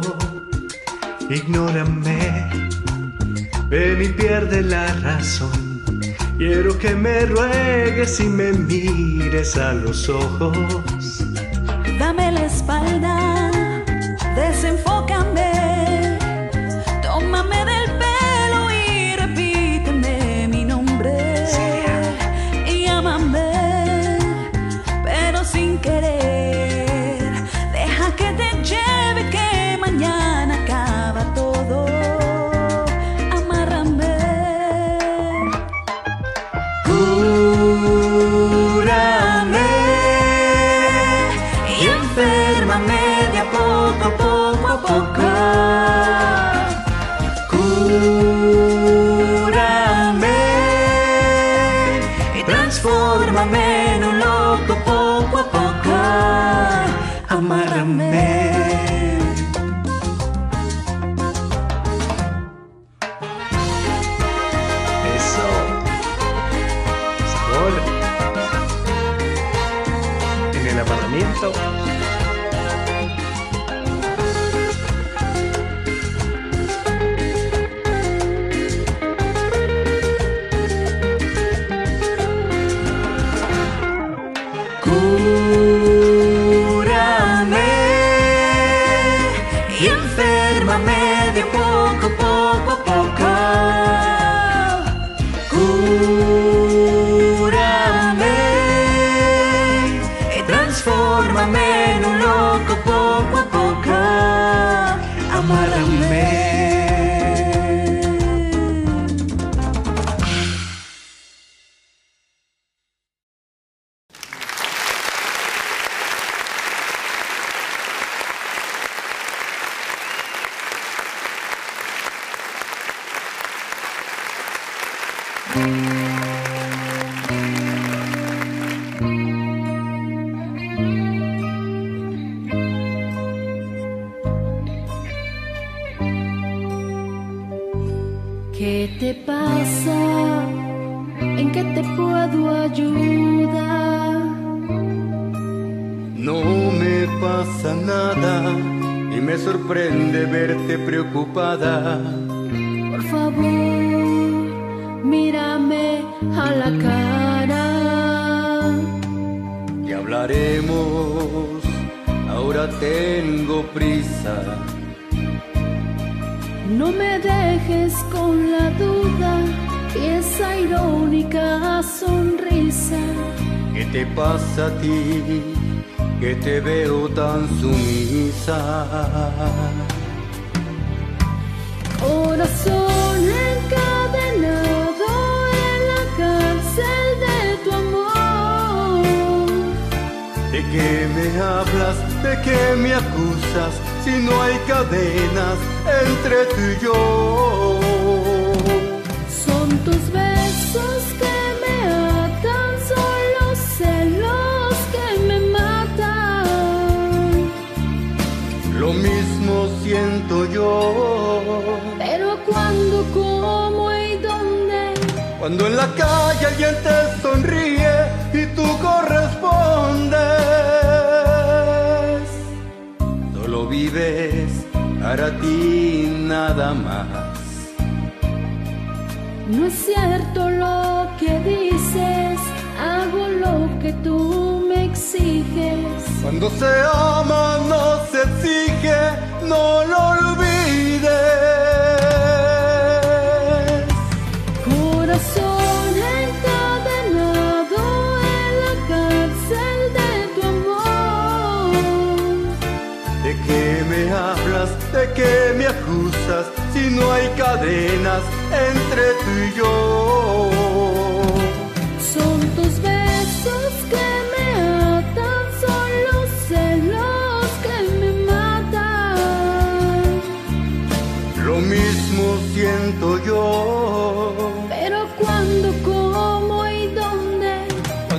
Ignórame, ven y pierde la razón. Quiero que me ruegues y me mires a los ojos. Dame la espalda, desenfócame.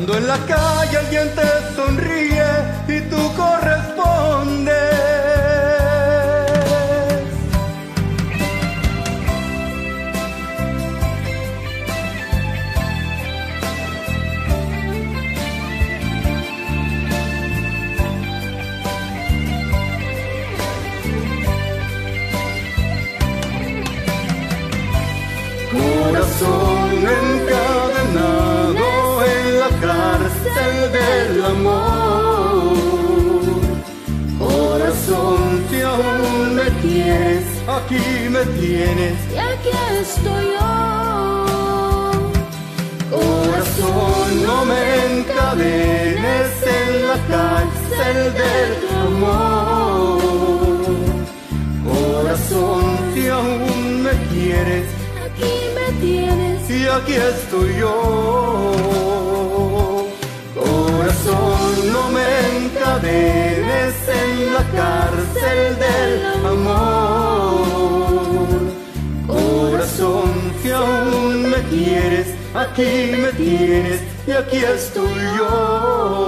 Cuando en la calle alguien te sonríe aquí me tienes. y aquí estoy yo. Corazón, no me encadenes en la cárcel del amor. Corazón, si aún me quieres, Aquí me tienes, y aquí estoy yo. Corazón, no me encadenes en la cárcel del amor. Aquí me tienes y aquí estoy yo.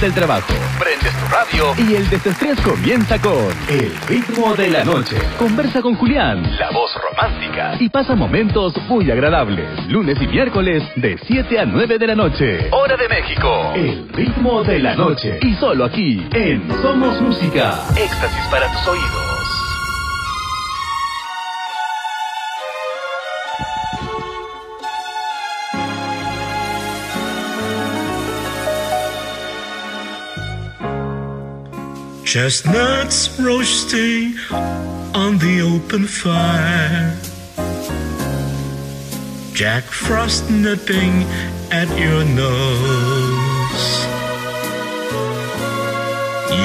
Del trabajo, prendes tu radio y el desestrés comienza con El ritmo de la noche. Conversa con Julián, la voz romántica, y pasa momentos muy agradables. Lunes y miércoles de 7 a 9 de la noche. Hora de México. El ritmo de la noche. Y solo aquí, en Somos Música. Éxtasis para tus oídos. Chestnuts roasting on the open fire. Jack Frost nipping at your nose.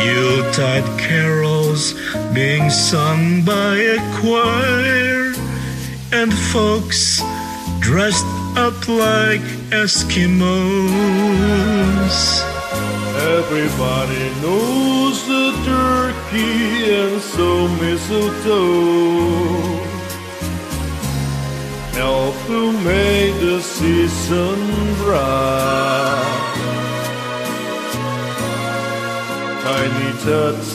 Yuletide carols being sung by a choir. And folks dressed up like Eskimos. Everybody knows the turkey and so mistletoe help to make the season bright. Tiny tots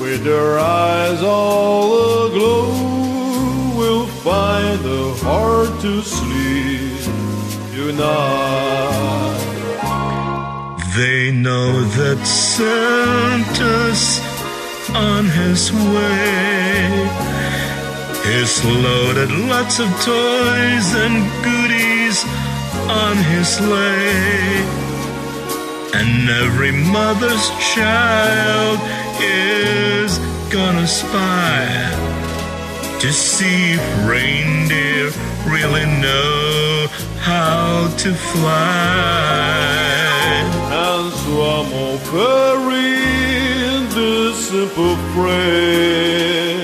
with their eyes all aglow will find it hard to sleep tonight. They know that Santa's on his way. He's loaded lots of toys and goodies on his sleigh. And every mother's child is gonna spy to see if reindeer really know how to fly. I'm offering this simple prayer.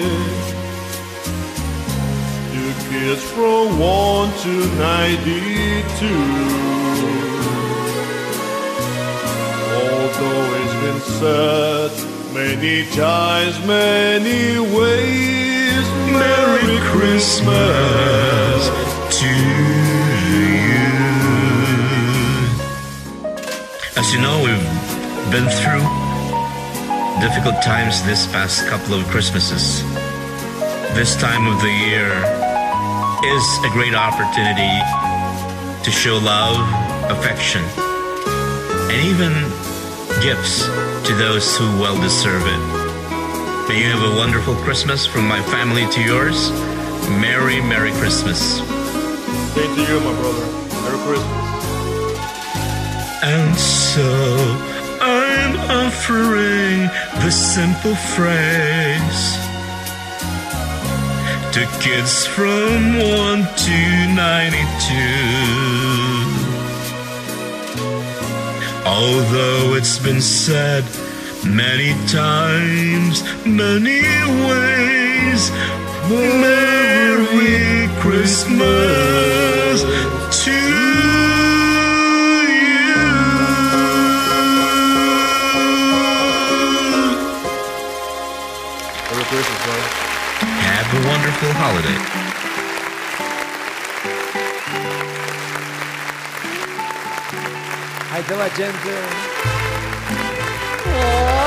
to kids from 1 to 92. Although it's been said many times, many ways, Merry Christmas to you. As you know, we've been through difficult times this past couple of Christmases. This time of the year is a great opportunity to show love, affection, and even gifts to those who well deserve it. May you have a wonderful Christmas from my family to yours. Merry, Merry Christmas. Same to you, my brother. Merry Christmas. And so I'm offering the simple phrase. To kids from 1 to 92. Although it's been said many times, many ways, Merry Christmas Have a wonderful holiday. Ahí te va, gente.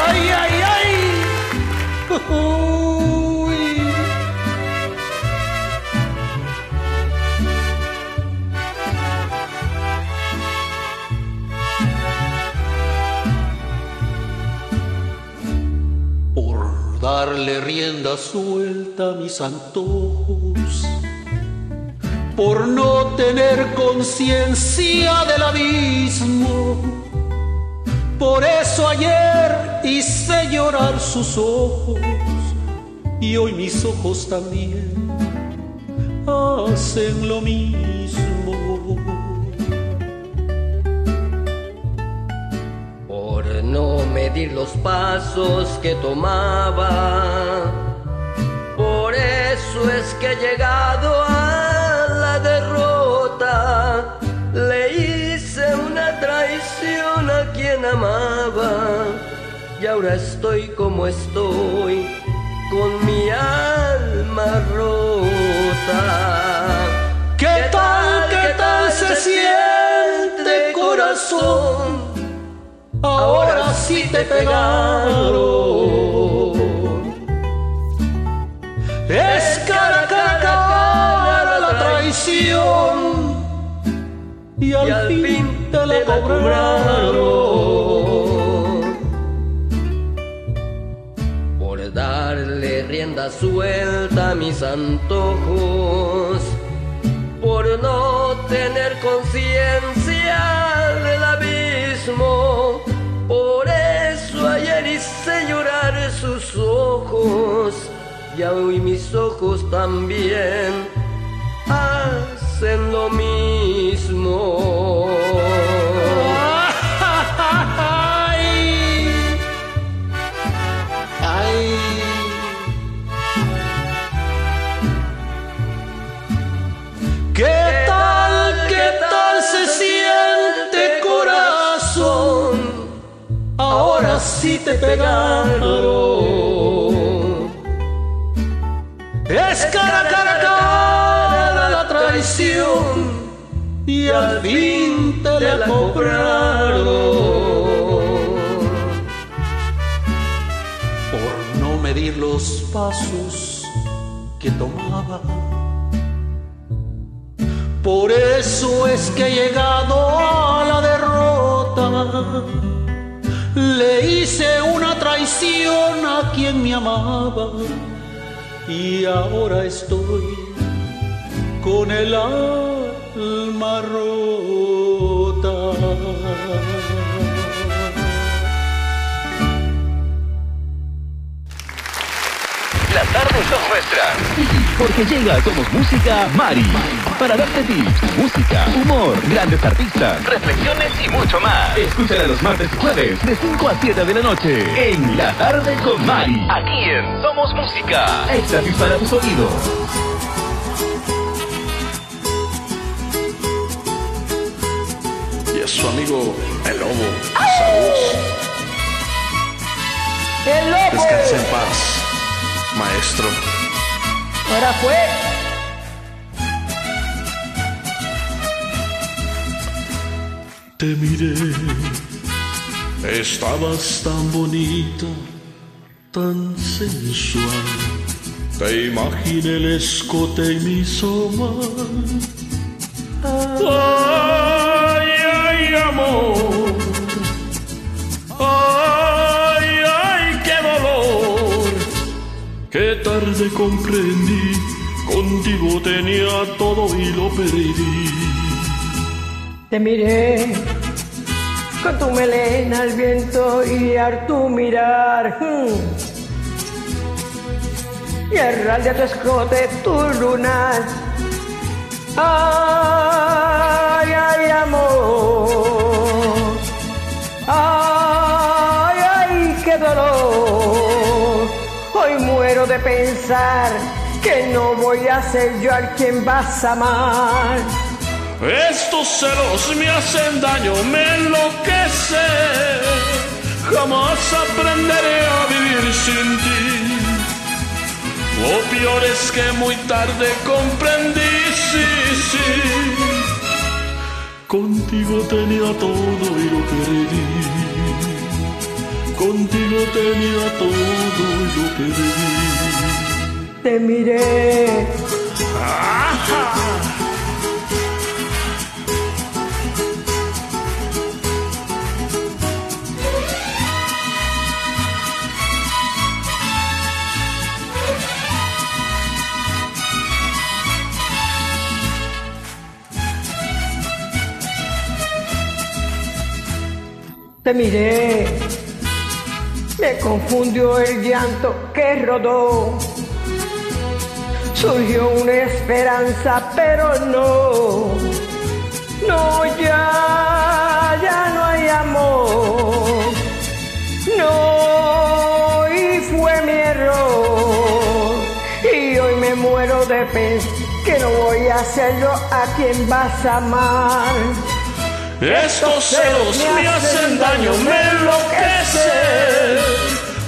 ¡Ay, ay, ay! Uy. darle rienda suelta a mis antojos, por no tener conciencia del abismo. Por eso ayer hice llorar sus ojos y hoy mis ojos también hacen lo mismo. Los pasos que tomaba. Por eso es que he llegado a la derrota. Le hice una traición a quien amaba y ahora estoy como estoy con mi alma rota. ¿Qué tal, qué tal se siente corazón? Ahora sí te pegaron. Es cara a cara la traición y al fin te la cobraron. por darle rienda suelta a mis antojos, por no tener conciencia ayer hice llorar sus ojos, y hoy mis ojos también hacen lo mismo. Sí te pegaron. Es cara cara, cara la traición y al fin te la cobraron. Por no medir los pasos que tomaba. Por eso es que he llegado a la derrota. Le hice una traición a quien me amaba y ahora estoy con el alma rota. Las tardes son nuestras. Porque llega a Somos Música Mari. Para darte tips, música, humor, grandes artistas, reflexiones y mucho más. Escúchala los martes y jueves de 5 a 7 de la noche. En La Tarde con Mari. Aquí en Somos Música. Éxtasis para tus oídos. Y es su amigo El Lobo. Saludos. ¡El lobo! Descanse en paz, maestro. Ahora fue. Te miré, estabas tan bonita, tan sensual. Te imaginé el escote y mi mal. Ay, ay, amor. Qué tarde comprendí, contigo tenía todo y lo perdí. Te miré, con tu melena al viento y a tu mirar. hmm. Y arralde a tu escote tu lunar. Ay, ay, amor. De pensar que no voy a ser yo al quien vas a amar. Estos celos me hacen daño, me enloquecen. Jamás aprenderé a vivir sin ti. Lo peor es que muy tarde comprendí, sí, sí. Contigo tenía todo y lo perdí. Contigo tenía todo y lo perdí. Te miré. Te miré, me confundió el llanto que rodó. Surgió una esperanza, pero no, no, ya, ya no hay amor. No, y fue mi error. Y hoy me muero de pensar que no voy a yo a quien vas a amar. Estos celos me hacen daño, me enloquecen.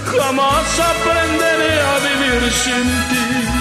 Jamás aprenderé a vivir sin ti.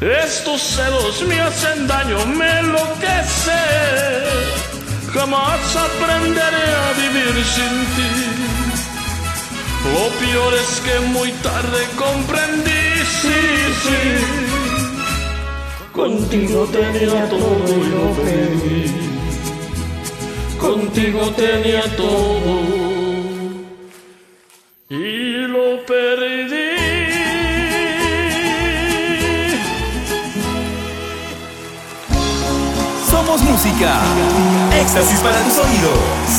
Estos celos me hacen daño, me enloquecen. Jamás aprenderé a vivir sin ti. Lo peor es que muy tarde comprendí, sí, sí. Contigo tenía todo y lo perdí. Contigo tenía todo y música. Éxtasis para tus oídos.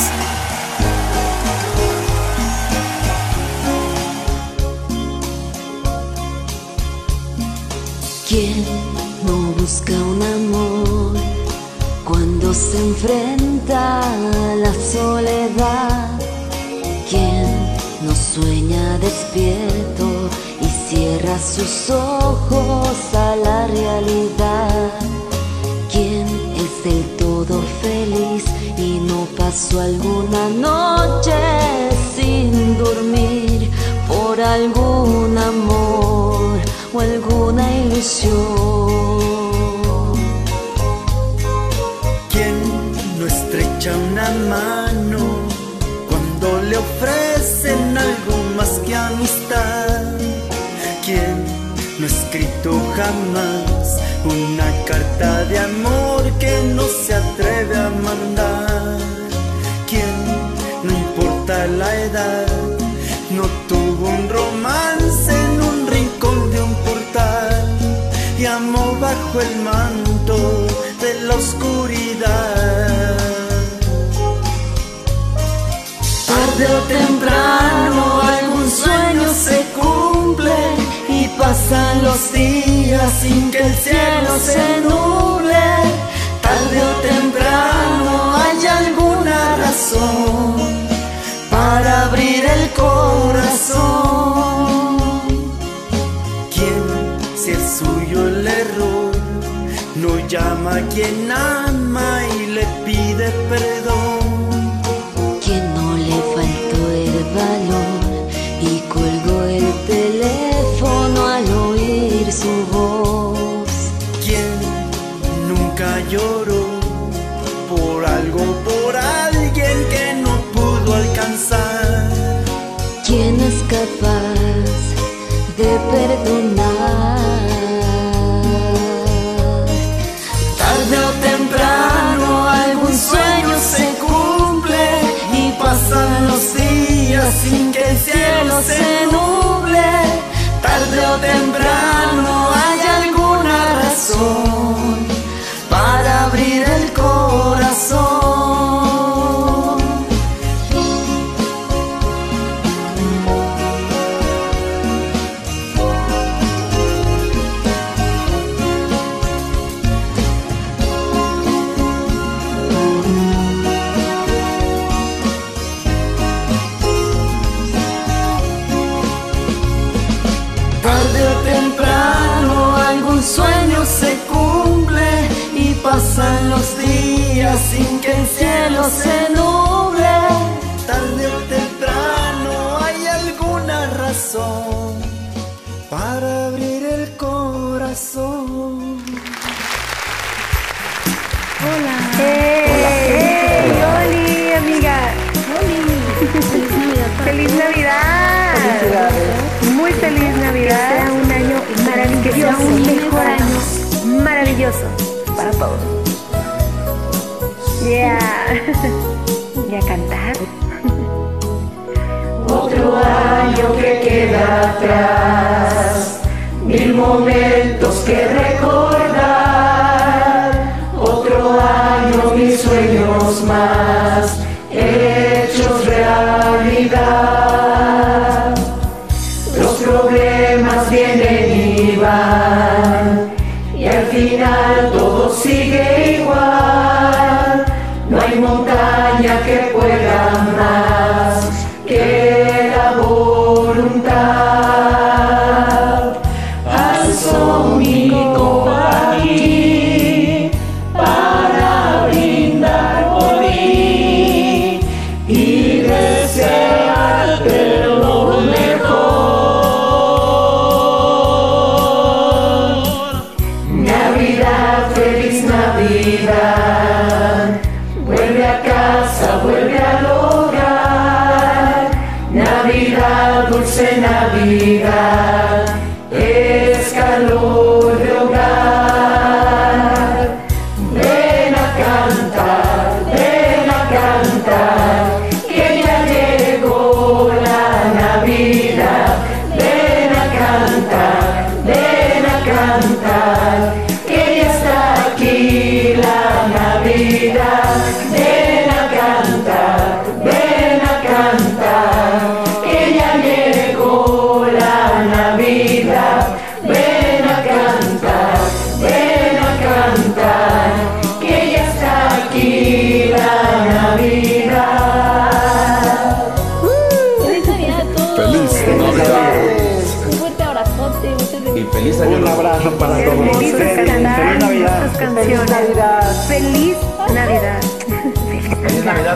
¿Quién no busca un amor cuando se enfrenta a la soledad? ¿Quién no sueña despierto y cierra sus ojos a la realidad? ¿Quién es del todo feliz y no pasó alguna noche sin dormir por algún amor o alguna ilusión? ¿Quién no estrecha una mano cuando le ofrecen algo más que amistad? ¿Quién no ha escrito jamás una carta de amor que no se atreve a mandar? ¿Quién no importa la edad? No tuvo un romance en un rincón de un portal y amó bajo el manto de la oscuridad. Tarde o temprano los días sin que el cielo se nuble. Tarde o temprano hay alguna razón para abrir el corazón. ¿Quién, si es suyo el error, no llama a quien ama y le pide perdón? Es capaz de perdonar? Tarde o temprano algún sueño se cumple y pasan los días sin que el cielo se nuble. Tarde o temprano hay alguna razón cielo se nuble. Tarde o temprano hay alguna razón para abrir el corazón. Hola. ¡Hey! ¡Oli, amiga! ¡Feliz Navidad! Muy feliz Navidad. Que sea un año maravilloso. Que sea un mejor año maravilloso para todos. Yeah. Y a cantar. Otro año que queda atrás, mil momentos que recordar. Otro año, mil sueños más,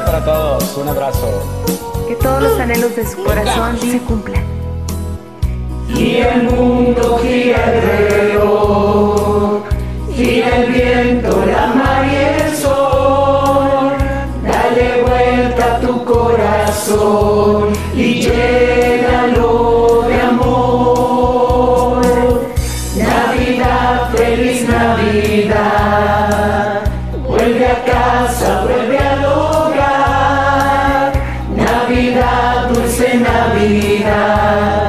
Para todos. Un abrazo. Que todos los anhelos de su corazón se cumplan. Y el mundo gira alrededor, gira el viento, la mar y el sol. Dale vuelta a tu corazón y llénalo Navidad.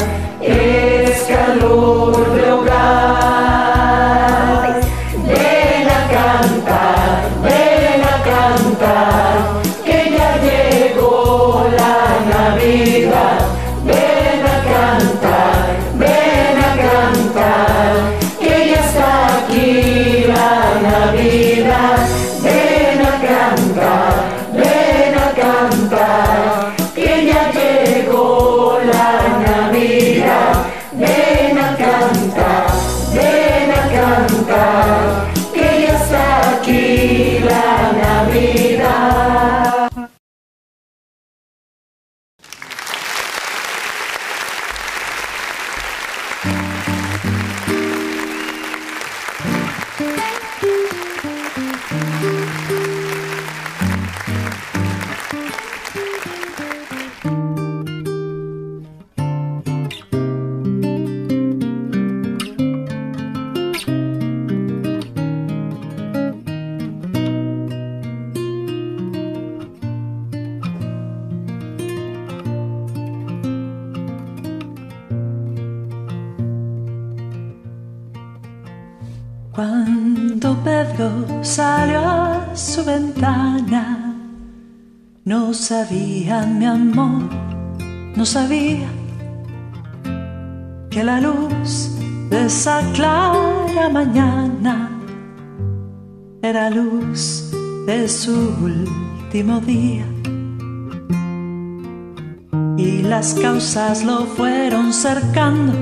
Día. Y las causas lo fueron cercando,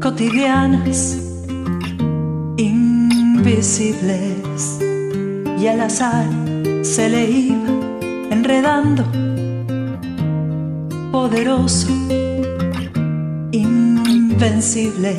cotidianas, invisibles, y el azar se le iba enredando, poderoso, invencible.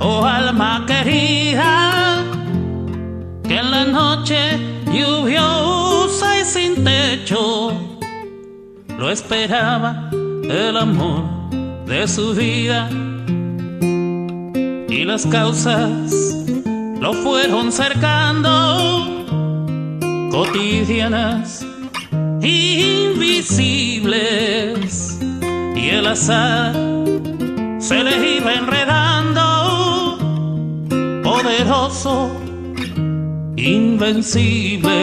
Oh alma querida, que en la noche lluviosa y sin techo lo esperaba el amor de su vida. Y las causas lo fueron cercando cotidianas invisibles. Y el azar se le iba enredando poderoso invencible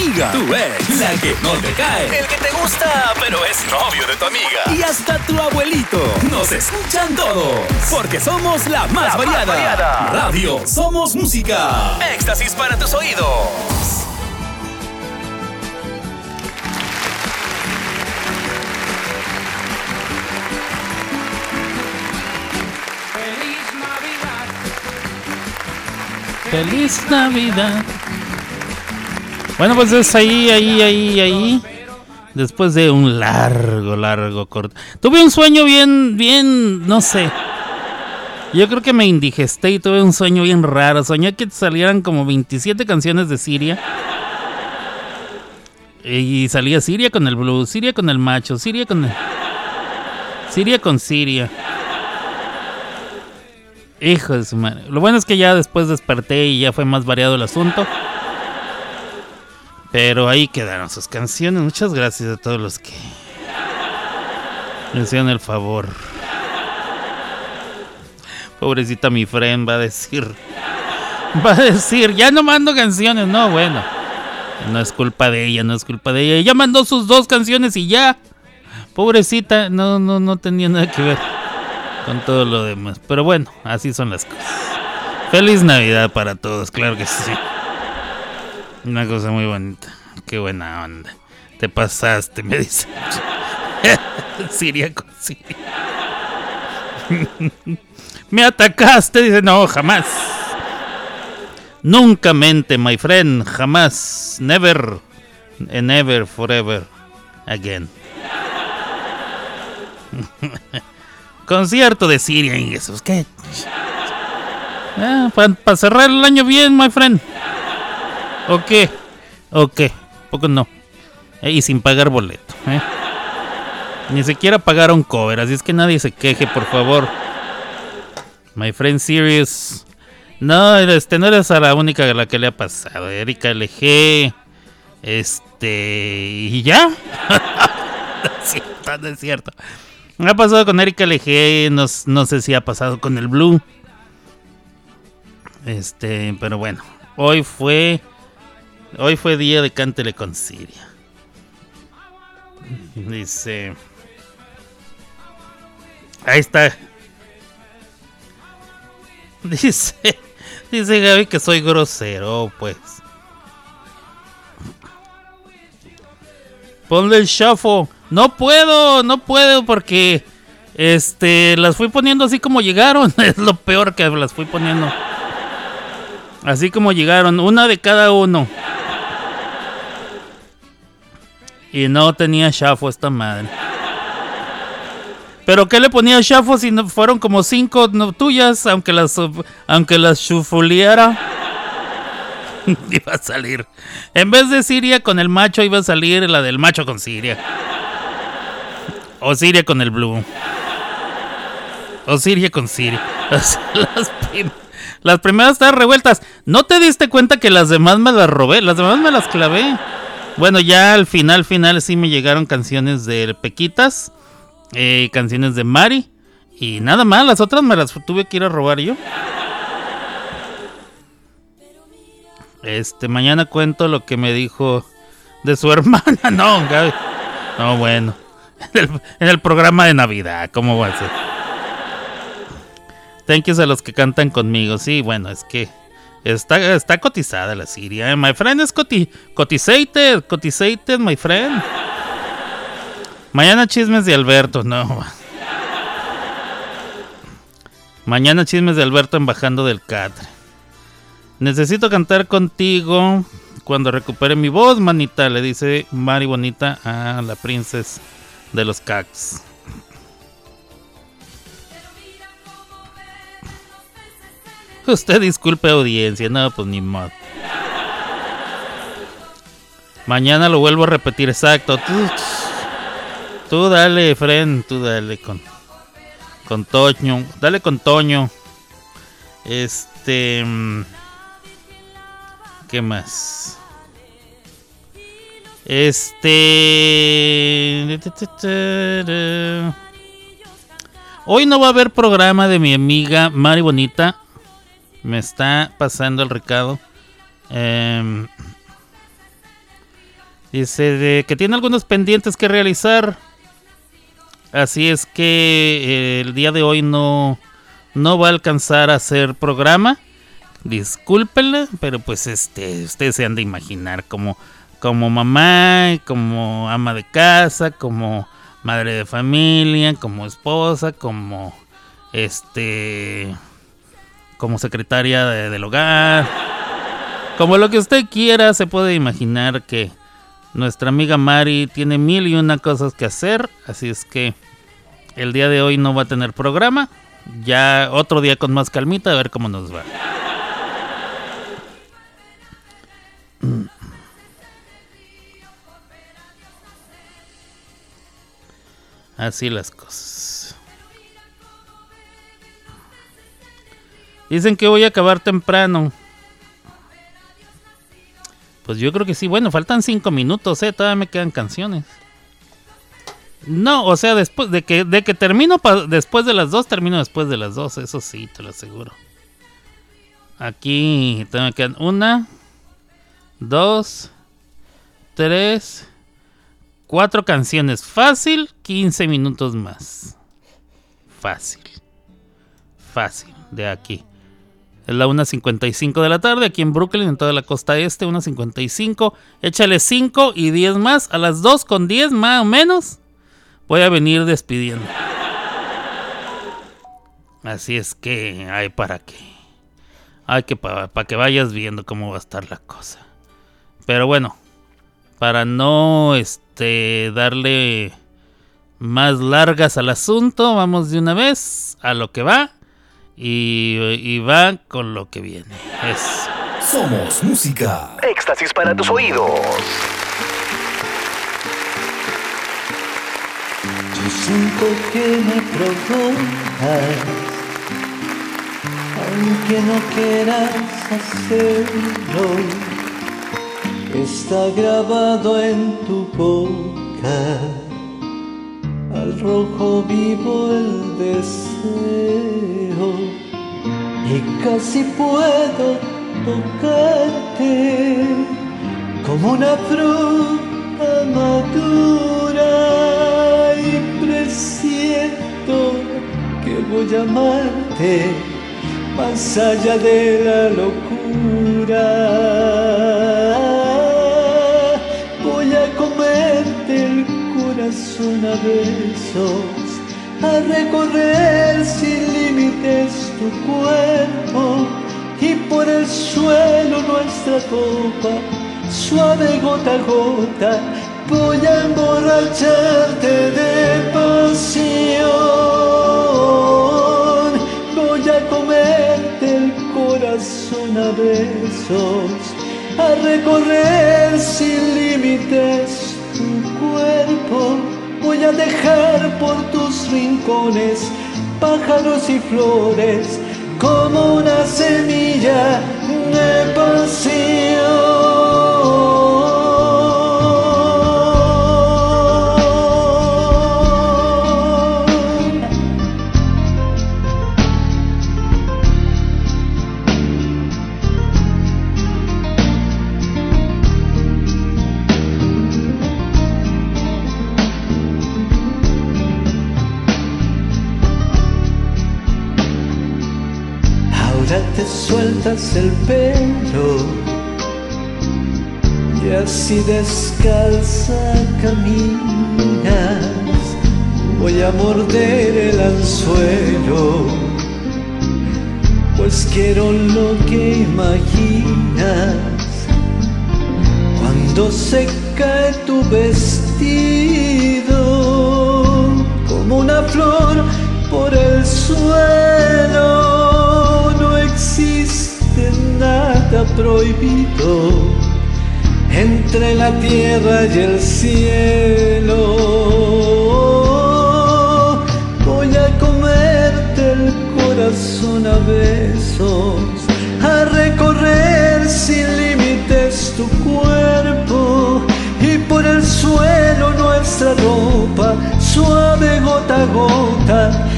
amiga, tu ex, la que no te cae, el que te gusta, pero es novio de tu amiga. Y hasta tu abuelito. Nos escuchan todos. Porque somos la más, La más variada. variada. Radio Somos Música. Éxtasis para tus oídos. Feliz Navidad, Feliz Navidad. Bueno, pues es ahí, ahí, ahí, ahí. Después de un largo, largo corto. Tuve un sueño bien, bien, no sé. Yo creo que me indigesté y tuve un sueño bien raro. Soñé que salieran como 27 canciones de Siria. Y salía Siria con el blues, Siria con el macho, Siria con el... Siria con Siria. Hijo de su madre. Lo bueno es que ya después desperté y ya fue más variado el asunto. Pero ahí quedaron sus canciones. Muchas gracias a todos los que me hicieron el favor. Pobrecita mi friend va a decir. Va a decir, ya no mando canciones. No, bueno. No es culpa de ella, no es culpa de ella. Ella mandó sus dos canciones y ya. Pobrecita, no, no, no tenía nada que ver con todo lo demás. Pero bueno, así son las cosas. Feliz Navidad para todos, claro que sí. Una cosa muy bonita. Qué buena onda. Te pasaste, me dice. Siria con Siria. me atacaste, dice, no, jamás. Nunca mente, my friend, jamás, never, never, forever, again. Concierto de Siria y ¿qué? Ah, Para cerrar el año bien, my friend. ¿O qué? ¿O qué? Poco no. Eh, y sin pagar boleto. ¿eh? Ni siquiera pagaron cover, así es que nadie se queje, por favor. My friend Sirius. No, este no eres a la única a la que le ha pasado. Erika LG. Este. Y ya. no es cierto, no es cierto. Ha pasado con Erika LG. No, no sé si ha pasado con el Blue. Este, pero bueno. Hoy fue. Hoy fue día de Cántele con Siria. Dice. Ahí está. Dice. Dice Gaby que soy grosero, pues. Ponle el shafo. No puedo, no puedo porque. Este, las fui poniendo así como llegaron. Es lo peor que las fui poniendo. Así como llegaron, una de cada uno. Y no tenía shafo esta madre. Pero ¿qué le ponía shafo si no fueron como cinco tuyas? Aunque las aunque las chufuliera. iba a salir. En vez de Siria con el macho, iba a salir la del macho con Siria. O Siria con el blue. O Siria con Siria. Las, prim las primeras estaban revueltas. ¿No te diste cuenta que las demás me las robé? Las demás me las clavé. Bueno, ya al final, final sí me llegaron canciones de Pequitas, eh, canciones de Mari y nada más, las otras me las tuve que ir a robar yo. Este, mañana cuento lo que me dijo de su hermana. No, Gaby. No, bueno. En el, en el programa de Navidad, ¿cómo va a ser? Thank yous a los que cantan conmigo. Sí, bueno, es que Está, está cotizada la Siria. eh. My friend es coti cotizated. Cotizated, my friend. Mañana chismes de Alberto. No. Mañana chismes de Alberto en bajando del catre. Necesito cantar contigo cuando recupere mi voz, manita. Le dice Mari Bonita a la princesa de los cacts. Usted disculpe audiencia, no, pues ni modo. Mañana lo vuelvo a repetir, exacto. Tú, tú dale, friend, tú dale con con Toño, dale con Toño. Este mm, ¿Qué más? Este Hoy no va a haber programa de mi amiga Mari Bonita me está pasando el recado. Eh, dice de que tiene algunos pendientes que realizar. Así es que eh, el día de hoy no, no va a alcanzar a hacer programa. Discúlpenle, pero pues este, ustedes se han de imaginar como, como mamá, como ama de casa, como madre de familia, como esposa, como este como secretaria de- del hogar. Como lo que usted quiera, se puede imaginar que nuestra amiga Mari tiene mil y una cosas que hacer. Así es que el día de hoy no va a tener programa. Ya otro día con más calmita a ver cómo nos va. Así las cosas. Dicen que voy a acabar temprano. Pues yo creo que sí. Bueno, faltan cinco minutos, ¿eh? Todavía me quedan canciones. No, o sea, después de que, de que termino después de las dos, termino después de las dos. Eso sí, te lo aseguro. Aquí me quedan una, dos, tres, cuatro canciones. Fácil, 15 minutos más. Fácil. Fácil, de aquí. Es la 1.55 de la tarde aquí en Brooklyn, en toda la costa este, 1.55. Échale 5 y 10 más. A las 2 con 10 más o menos voy a venir despidiendo. Así es que hay para qué. Hay que para que vayas viendo cómo va a estar la cosa. Pero bueno, para no este darle más largas al asunto, vamos de una vez a lo que va y, y va con lo que viene. Es Somos música. Éxtasis para tus oídos. Yo siento que me provocas, aunque no quieras hacerlo. Está grabado en tu boca, al rojo vivo el deseo, y casi puedo tocarte como una fruta madura y presiento que voy a amarte más allá de la locura. Corazón a besos, a recorrer sin límites tu cuerpo y por el suelo nuestra copa, suave gota a gota, voy a emborracharte de pasión. Voy a comerte el corazón a besos, a recorrer sin límites tu cuerpo. Voy a dejar por tus rincones pájaros y flores como una semilla de pasión. Descalza caminas. Voy a morder el anzuelo, pues quiero lo que imaginas. Cuando se cae tu vestido entre la tierra y el cielo. Voy a comerte el corazón a besos, a recorrer sin límites tu cuerpo y por el suelo nuestra ropa, suave gota a gota.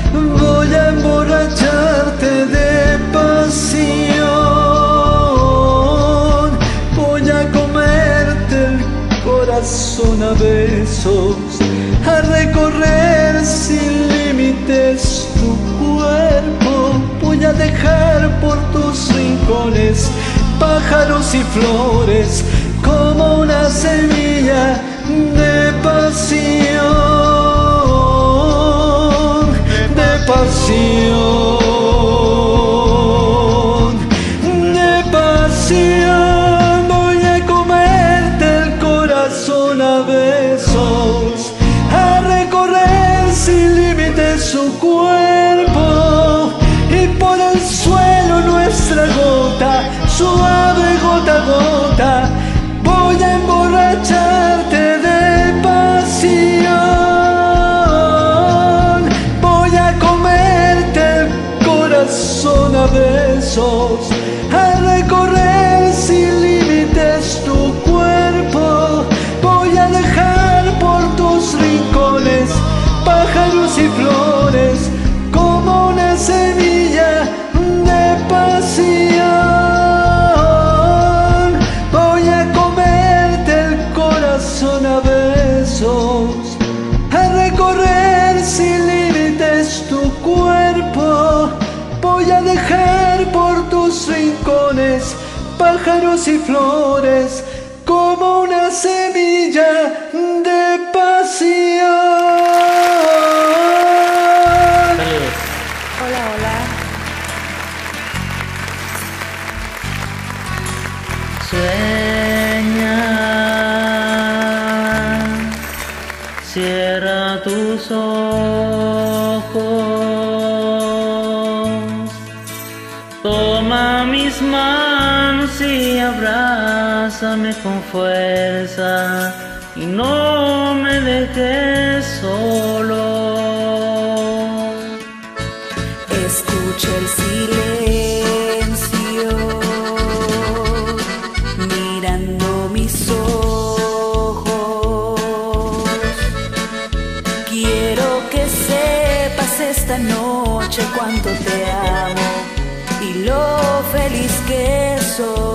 A recorrer sin límites tu cuerpo. Voy a dejar por tus rincones pájaros y flores como una semilla de pasión, de pasión. y flores Abrázame con fuerza y no me dejes solo. Escucha el silencio mirando mis ojos. Quiero que sepas esta noche cuánto te amo y lo feliz que soy.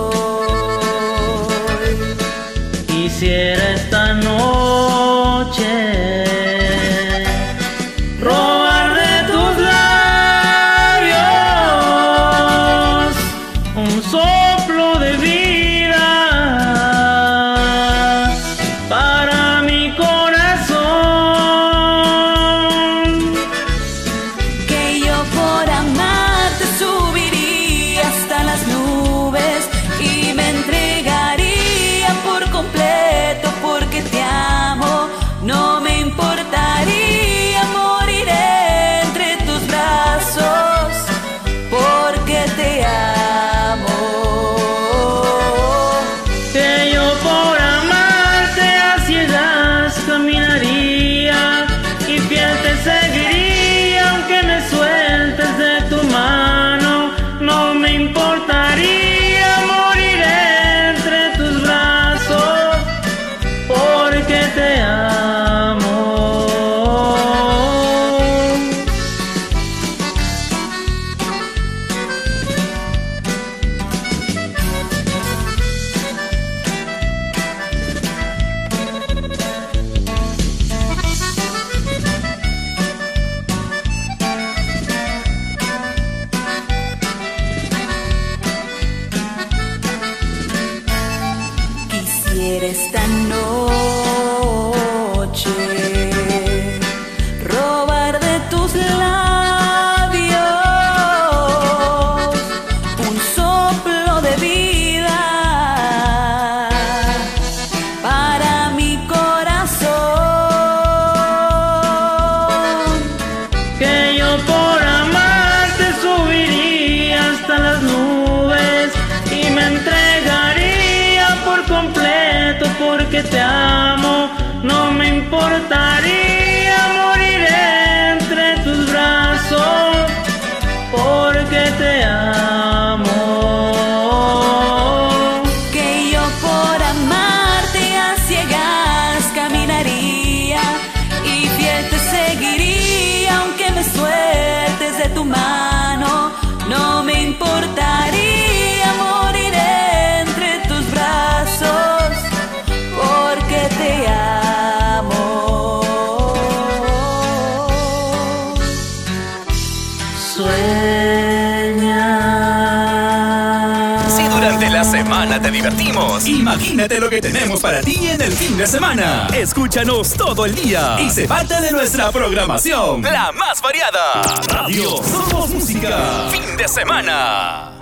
escúchanos todo el día y se parte de nuestra programación, la más variada. Radio Somos Música, fin de semana.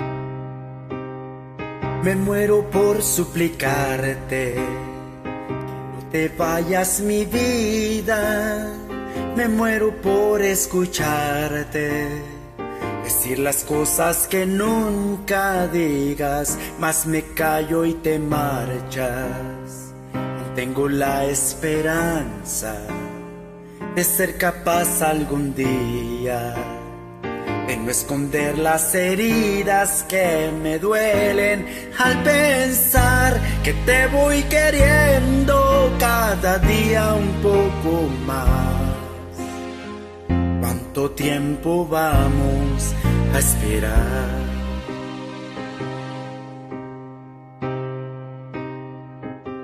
Me muero por suplicarte, no te vayas mi vida. Me muero por escucharte, decir las cosas que nunca digas, mas me callo y te marchas. La esperanza de ser capaz algún día de no esconder las heridas que me duelen al pensar que te voy queriendo cada día un poco más. ¿Cuánto tiempo vamos a esperar?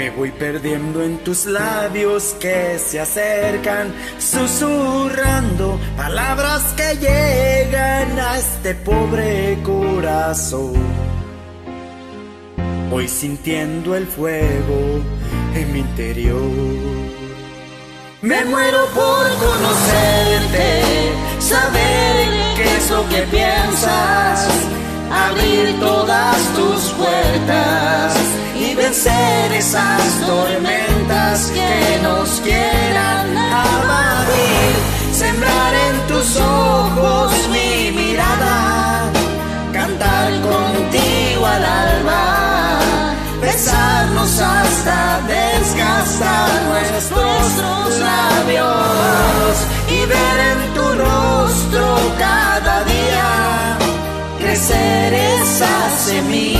me voy perdiendo en tus labios que se acercan, susurrando palabras que llegan a este pobre corazón. Voy sintiendo el fuego en mi interior. Me muero por conocerte, saber qué es lo que piensas, abrir todas tus puertas y vencer esas tormentas que nos quieran abatir, sembrar en tus ojos mi mirada, cantar contigo al alba besarnos hasta desgastar nuestros labios y ver en tu rostro cada día crecer esa semilla,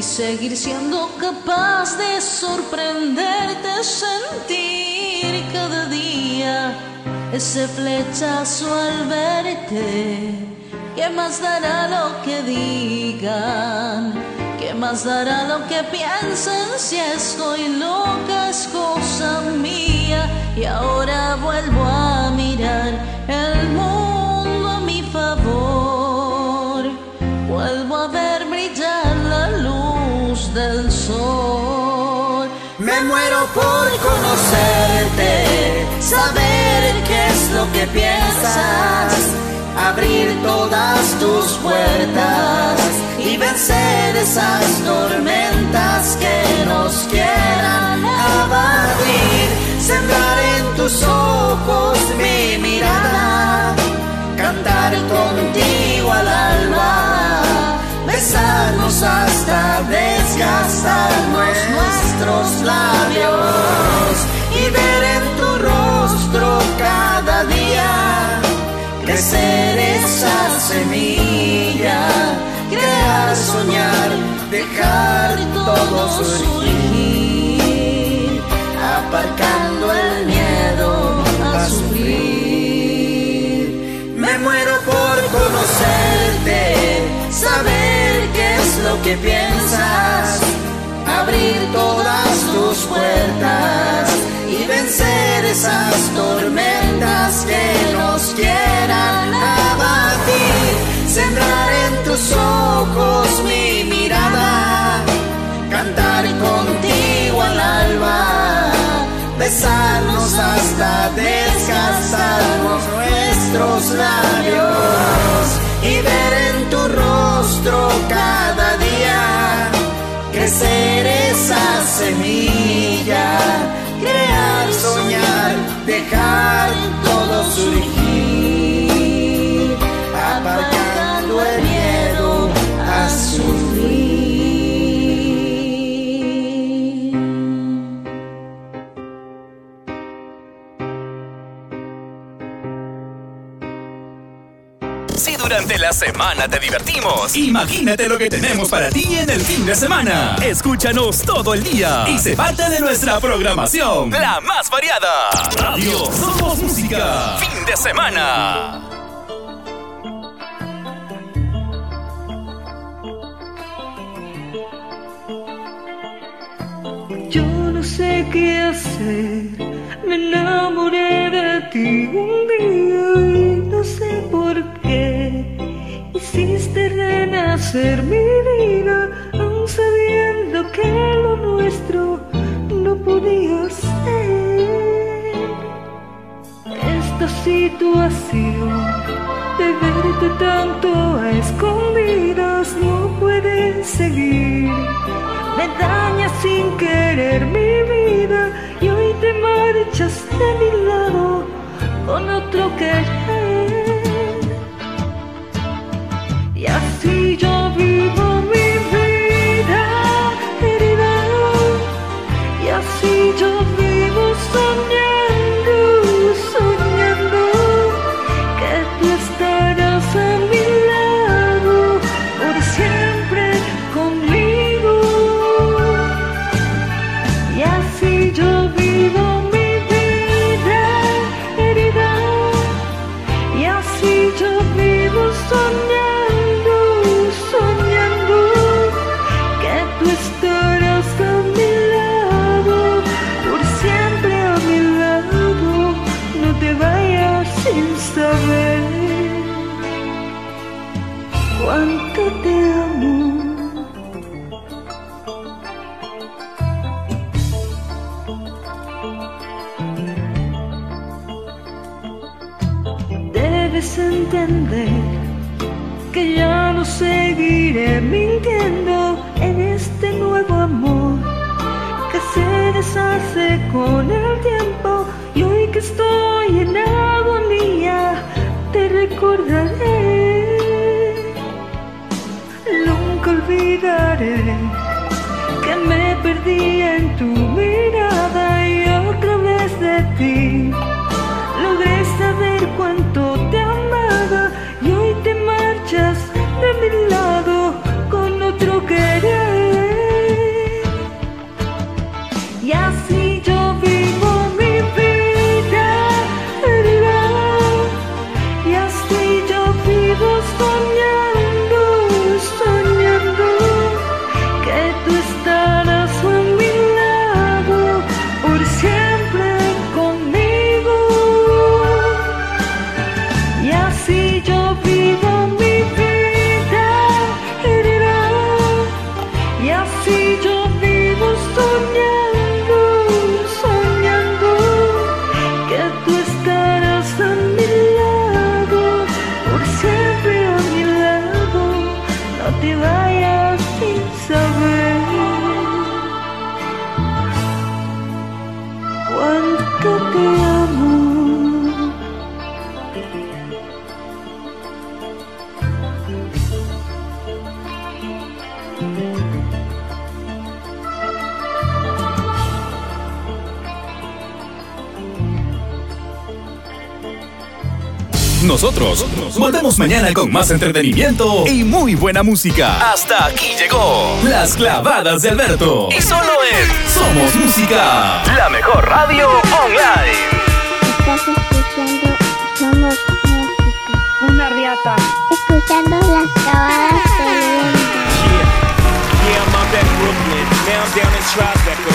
y seguir siendo capaz de sorprenderte, sentir cada día ese flechazo al verte. ¿Qué más dará lo que digan? ¿Qué más dará lo que piensen si estoy loca? Es cosa mía y ahora vuelvo a mirar el mundo Muero por conocerte, saber qué es lo que piensas, abrir todas tus puertas y vencer esas tormentas que nos quieran abatir. Sembrar en tus ojos mi mirada, cantar contigo al alba, hasta desgastar nuestros labios y ver en tu rostro cada día crecer esa semilla, crear, soñar, dejar todo surgir, aparcando el miedo a sufrir. Me muero por conocerte, saber lo que piensas, abrir todas tus puertas y vencer esas tormentas que nos quieran abatir, sembrar en tus ojos mi mirada, cantar contigo al alba. Besarnos hasta desgastarnos nuestros labios semilla, crear, soñar, dejar la semana te divertimos. Imagínate lo que tenemos para ti en el fin de semana. Escúchanos todo el día y se parte de nuestra programación. La más variada. Radio Somos Música. Fin de semana. Yo no sé qué hacer, me enamoré de ti un día y no sé por qué. Hiciste renacer mi vida, aun sabiendo que lo nuestro no podía ser. Esta situación de verte tanto a escondidas no puede seguir. Me dañas sin querer mi vida y hoy te marchas de mi lado con otro querer. Y así yo vivo mi que ya no seguiré mintiendo en este nuevo amor que se deshace con el tiempo y hoy que estoy en agonía te recordaré. Nunca olvidaré que me perdí en tu Nosotros volvemos mañana con más entretenimiento y muy buena música. Hasta aquí llegó Las Clavadas de Alberto. Y solo en Somos Música, la mejor radio online. Estás escuchando Somos Música. Una riata. Escuchando las clavadas del viento. Yeah, I'm at Brooklyn. Now I'm down in Tribeca,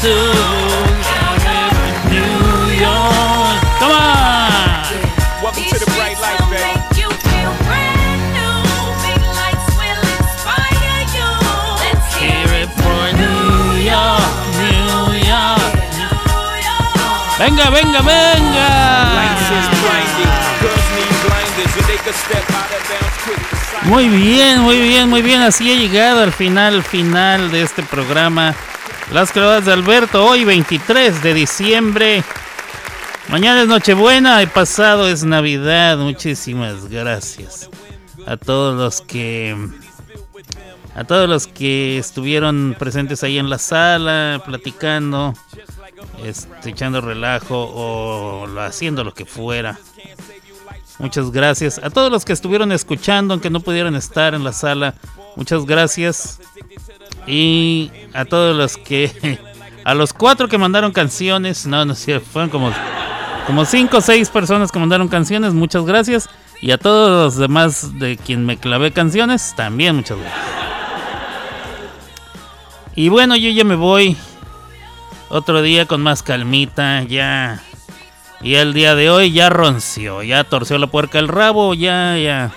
do. New York. Come on. Welcome to the bright light, baby. Venga, venga, venga. Muy bien, muy bien, muy bien. Así he llegado al final, final de este programa. Las clavadas de Alberto, hoy 23 de diciembre. Mañana es Nochebuena y pasado es Navidad. Muchísimas gracias a todos los que a todos los que estuvieron presentes ahí en la sala, platicando, este, echando relajo o haciendo lo que fuera. Muchas gracias. A todos los que estuvieron escuchando, aunque no pudieron estar en la sala, muchas gracias. Y a todos los que. A los cuatro que mandaron canciones, no, no es cierto, fueron como, como cinco o seis personas que mandaron canciones, muchas gracias. Y a todos los demás de quien me clavé canciones, también muchas gracias. Y bueno, yo ya me voy. Otro día con más calmita, ya. Y el día de hoy ya ronció, ya torció la puerca el rabo, ya, ya.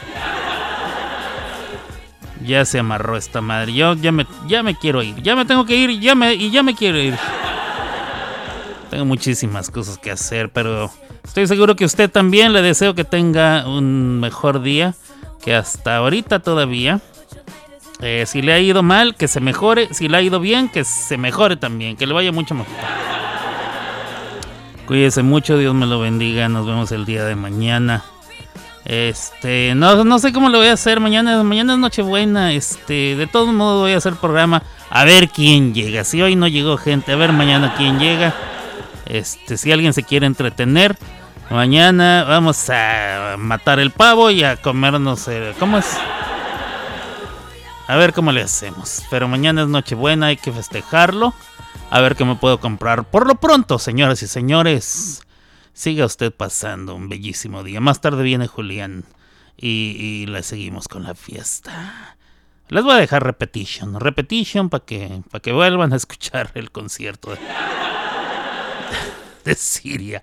Ya se amarró esta madre. Yo ya me, ya me quiero ir, ya me tengo que ir, ya me, y ya me quiero ir. Tengo muchísimas cosas que hacer, pero estoy seguro que usted también le deseo que tenga un mejor día que hasta ahorita todavía. Eh, si le ha ido mal, que se mejore. Si le ha ido bien, que se mejore también. Que le vaya mucho mejor. Cuídese mucho, Dios me lo bendiga. Nos vemos el día de mañana. Este, no, no sé cómo lo voy a hacer mañana. Mañana es Nochebuena. Este, de todos modos voy a hacer programa. A ver quién llega. Si hoy no llegó gente, a ver mañana quién llega. Este, si alguien se quiere entretener, mañana vamos a matar el pavo y a comernos el. ¿Cómo es? A ver cómo le hacemos. Pero mañana es Nochebuena, hay que festejarlo. A ver qué me puedo comprar. Por lo pronto, señoras y señores, siga usted pasando un bellísimo día. Más tarde viene Julián y, y le seguimos con la fiesta. Les voy a dejar repetition, repetition para que, para que vuelvan a escuchar el concierto de, de Siria.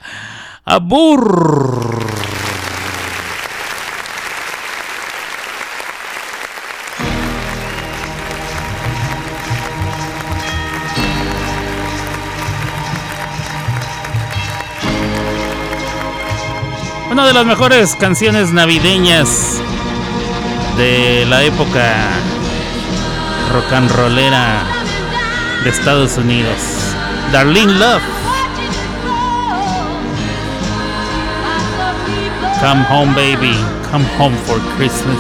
Abur. Una de las mejores canciones navideñas de la época rock and rollera de Estados Unidos. Darlene Love. Come home, baby. Come home for Christmas.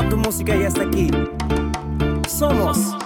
Toda tu música y hasta aquí. Somos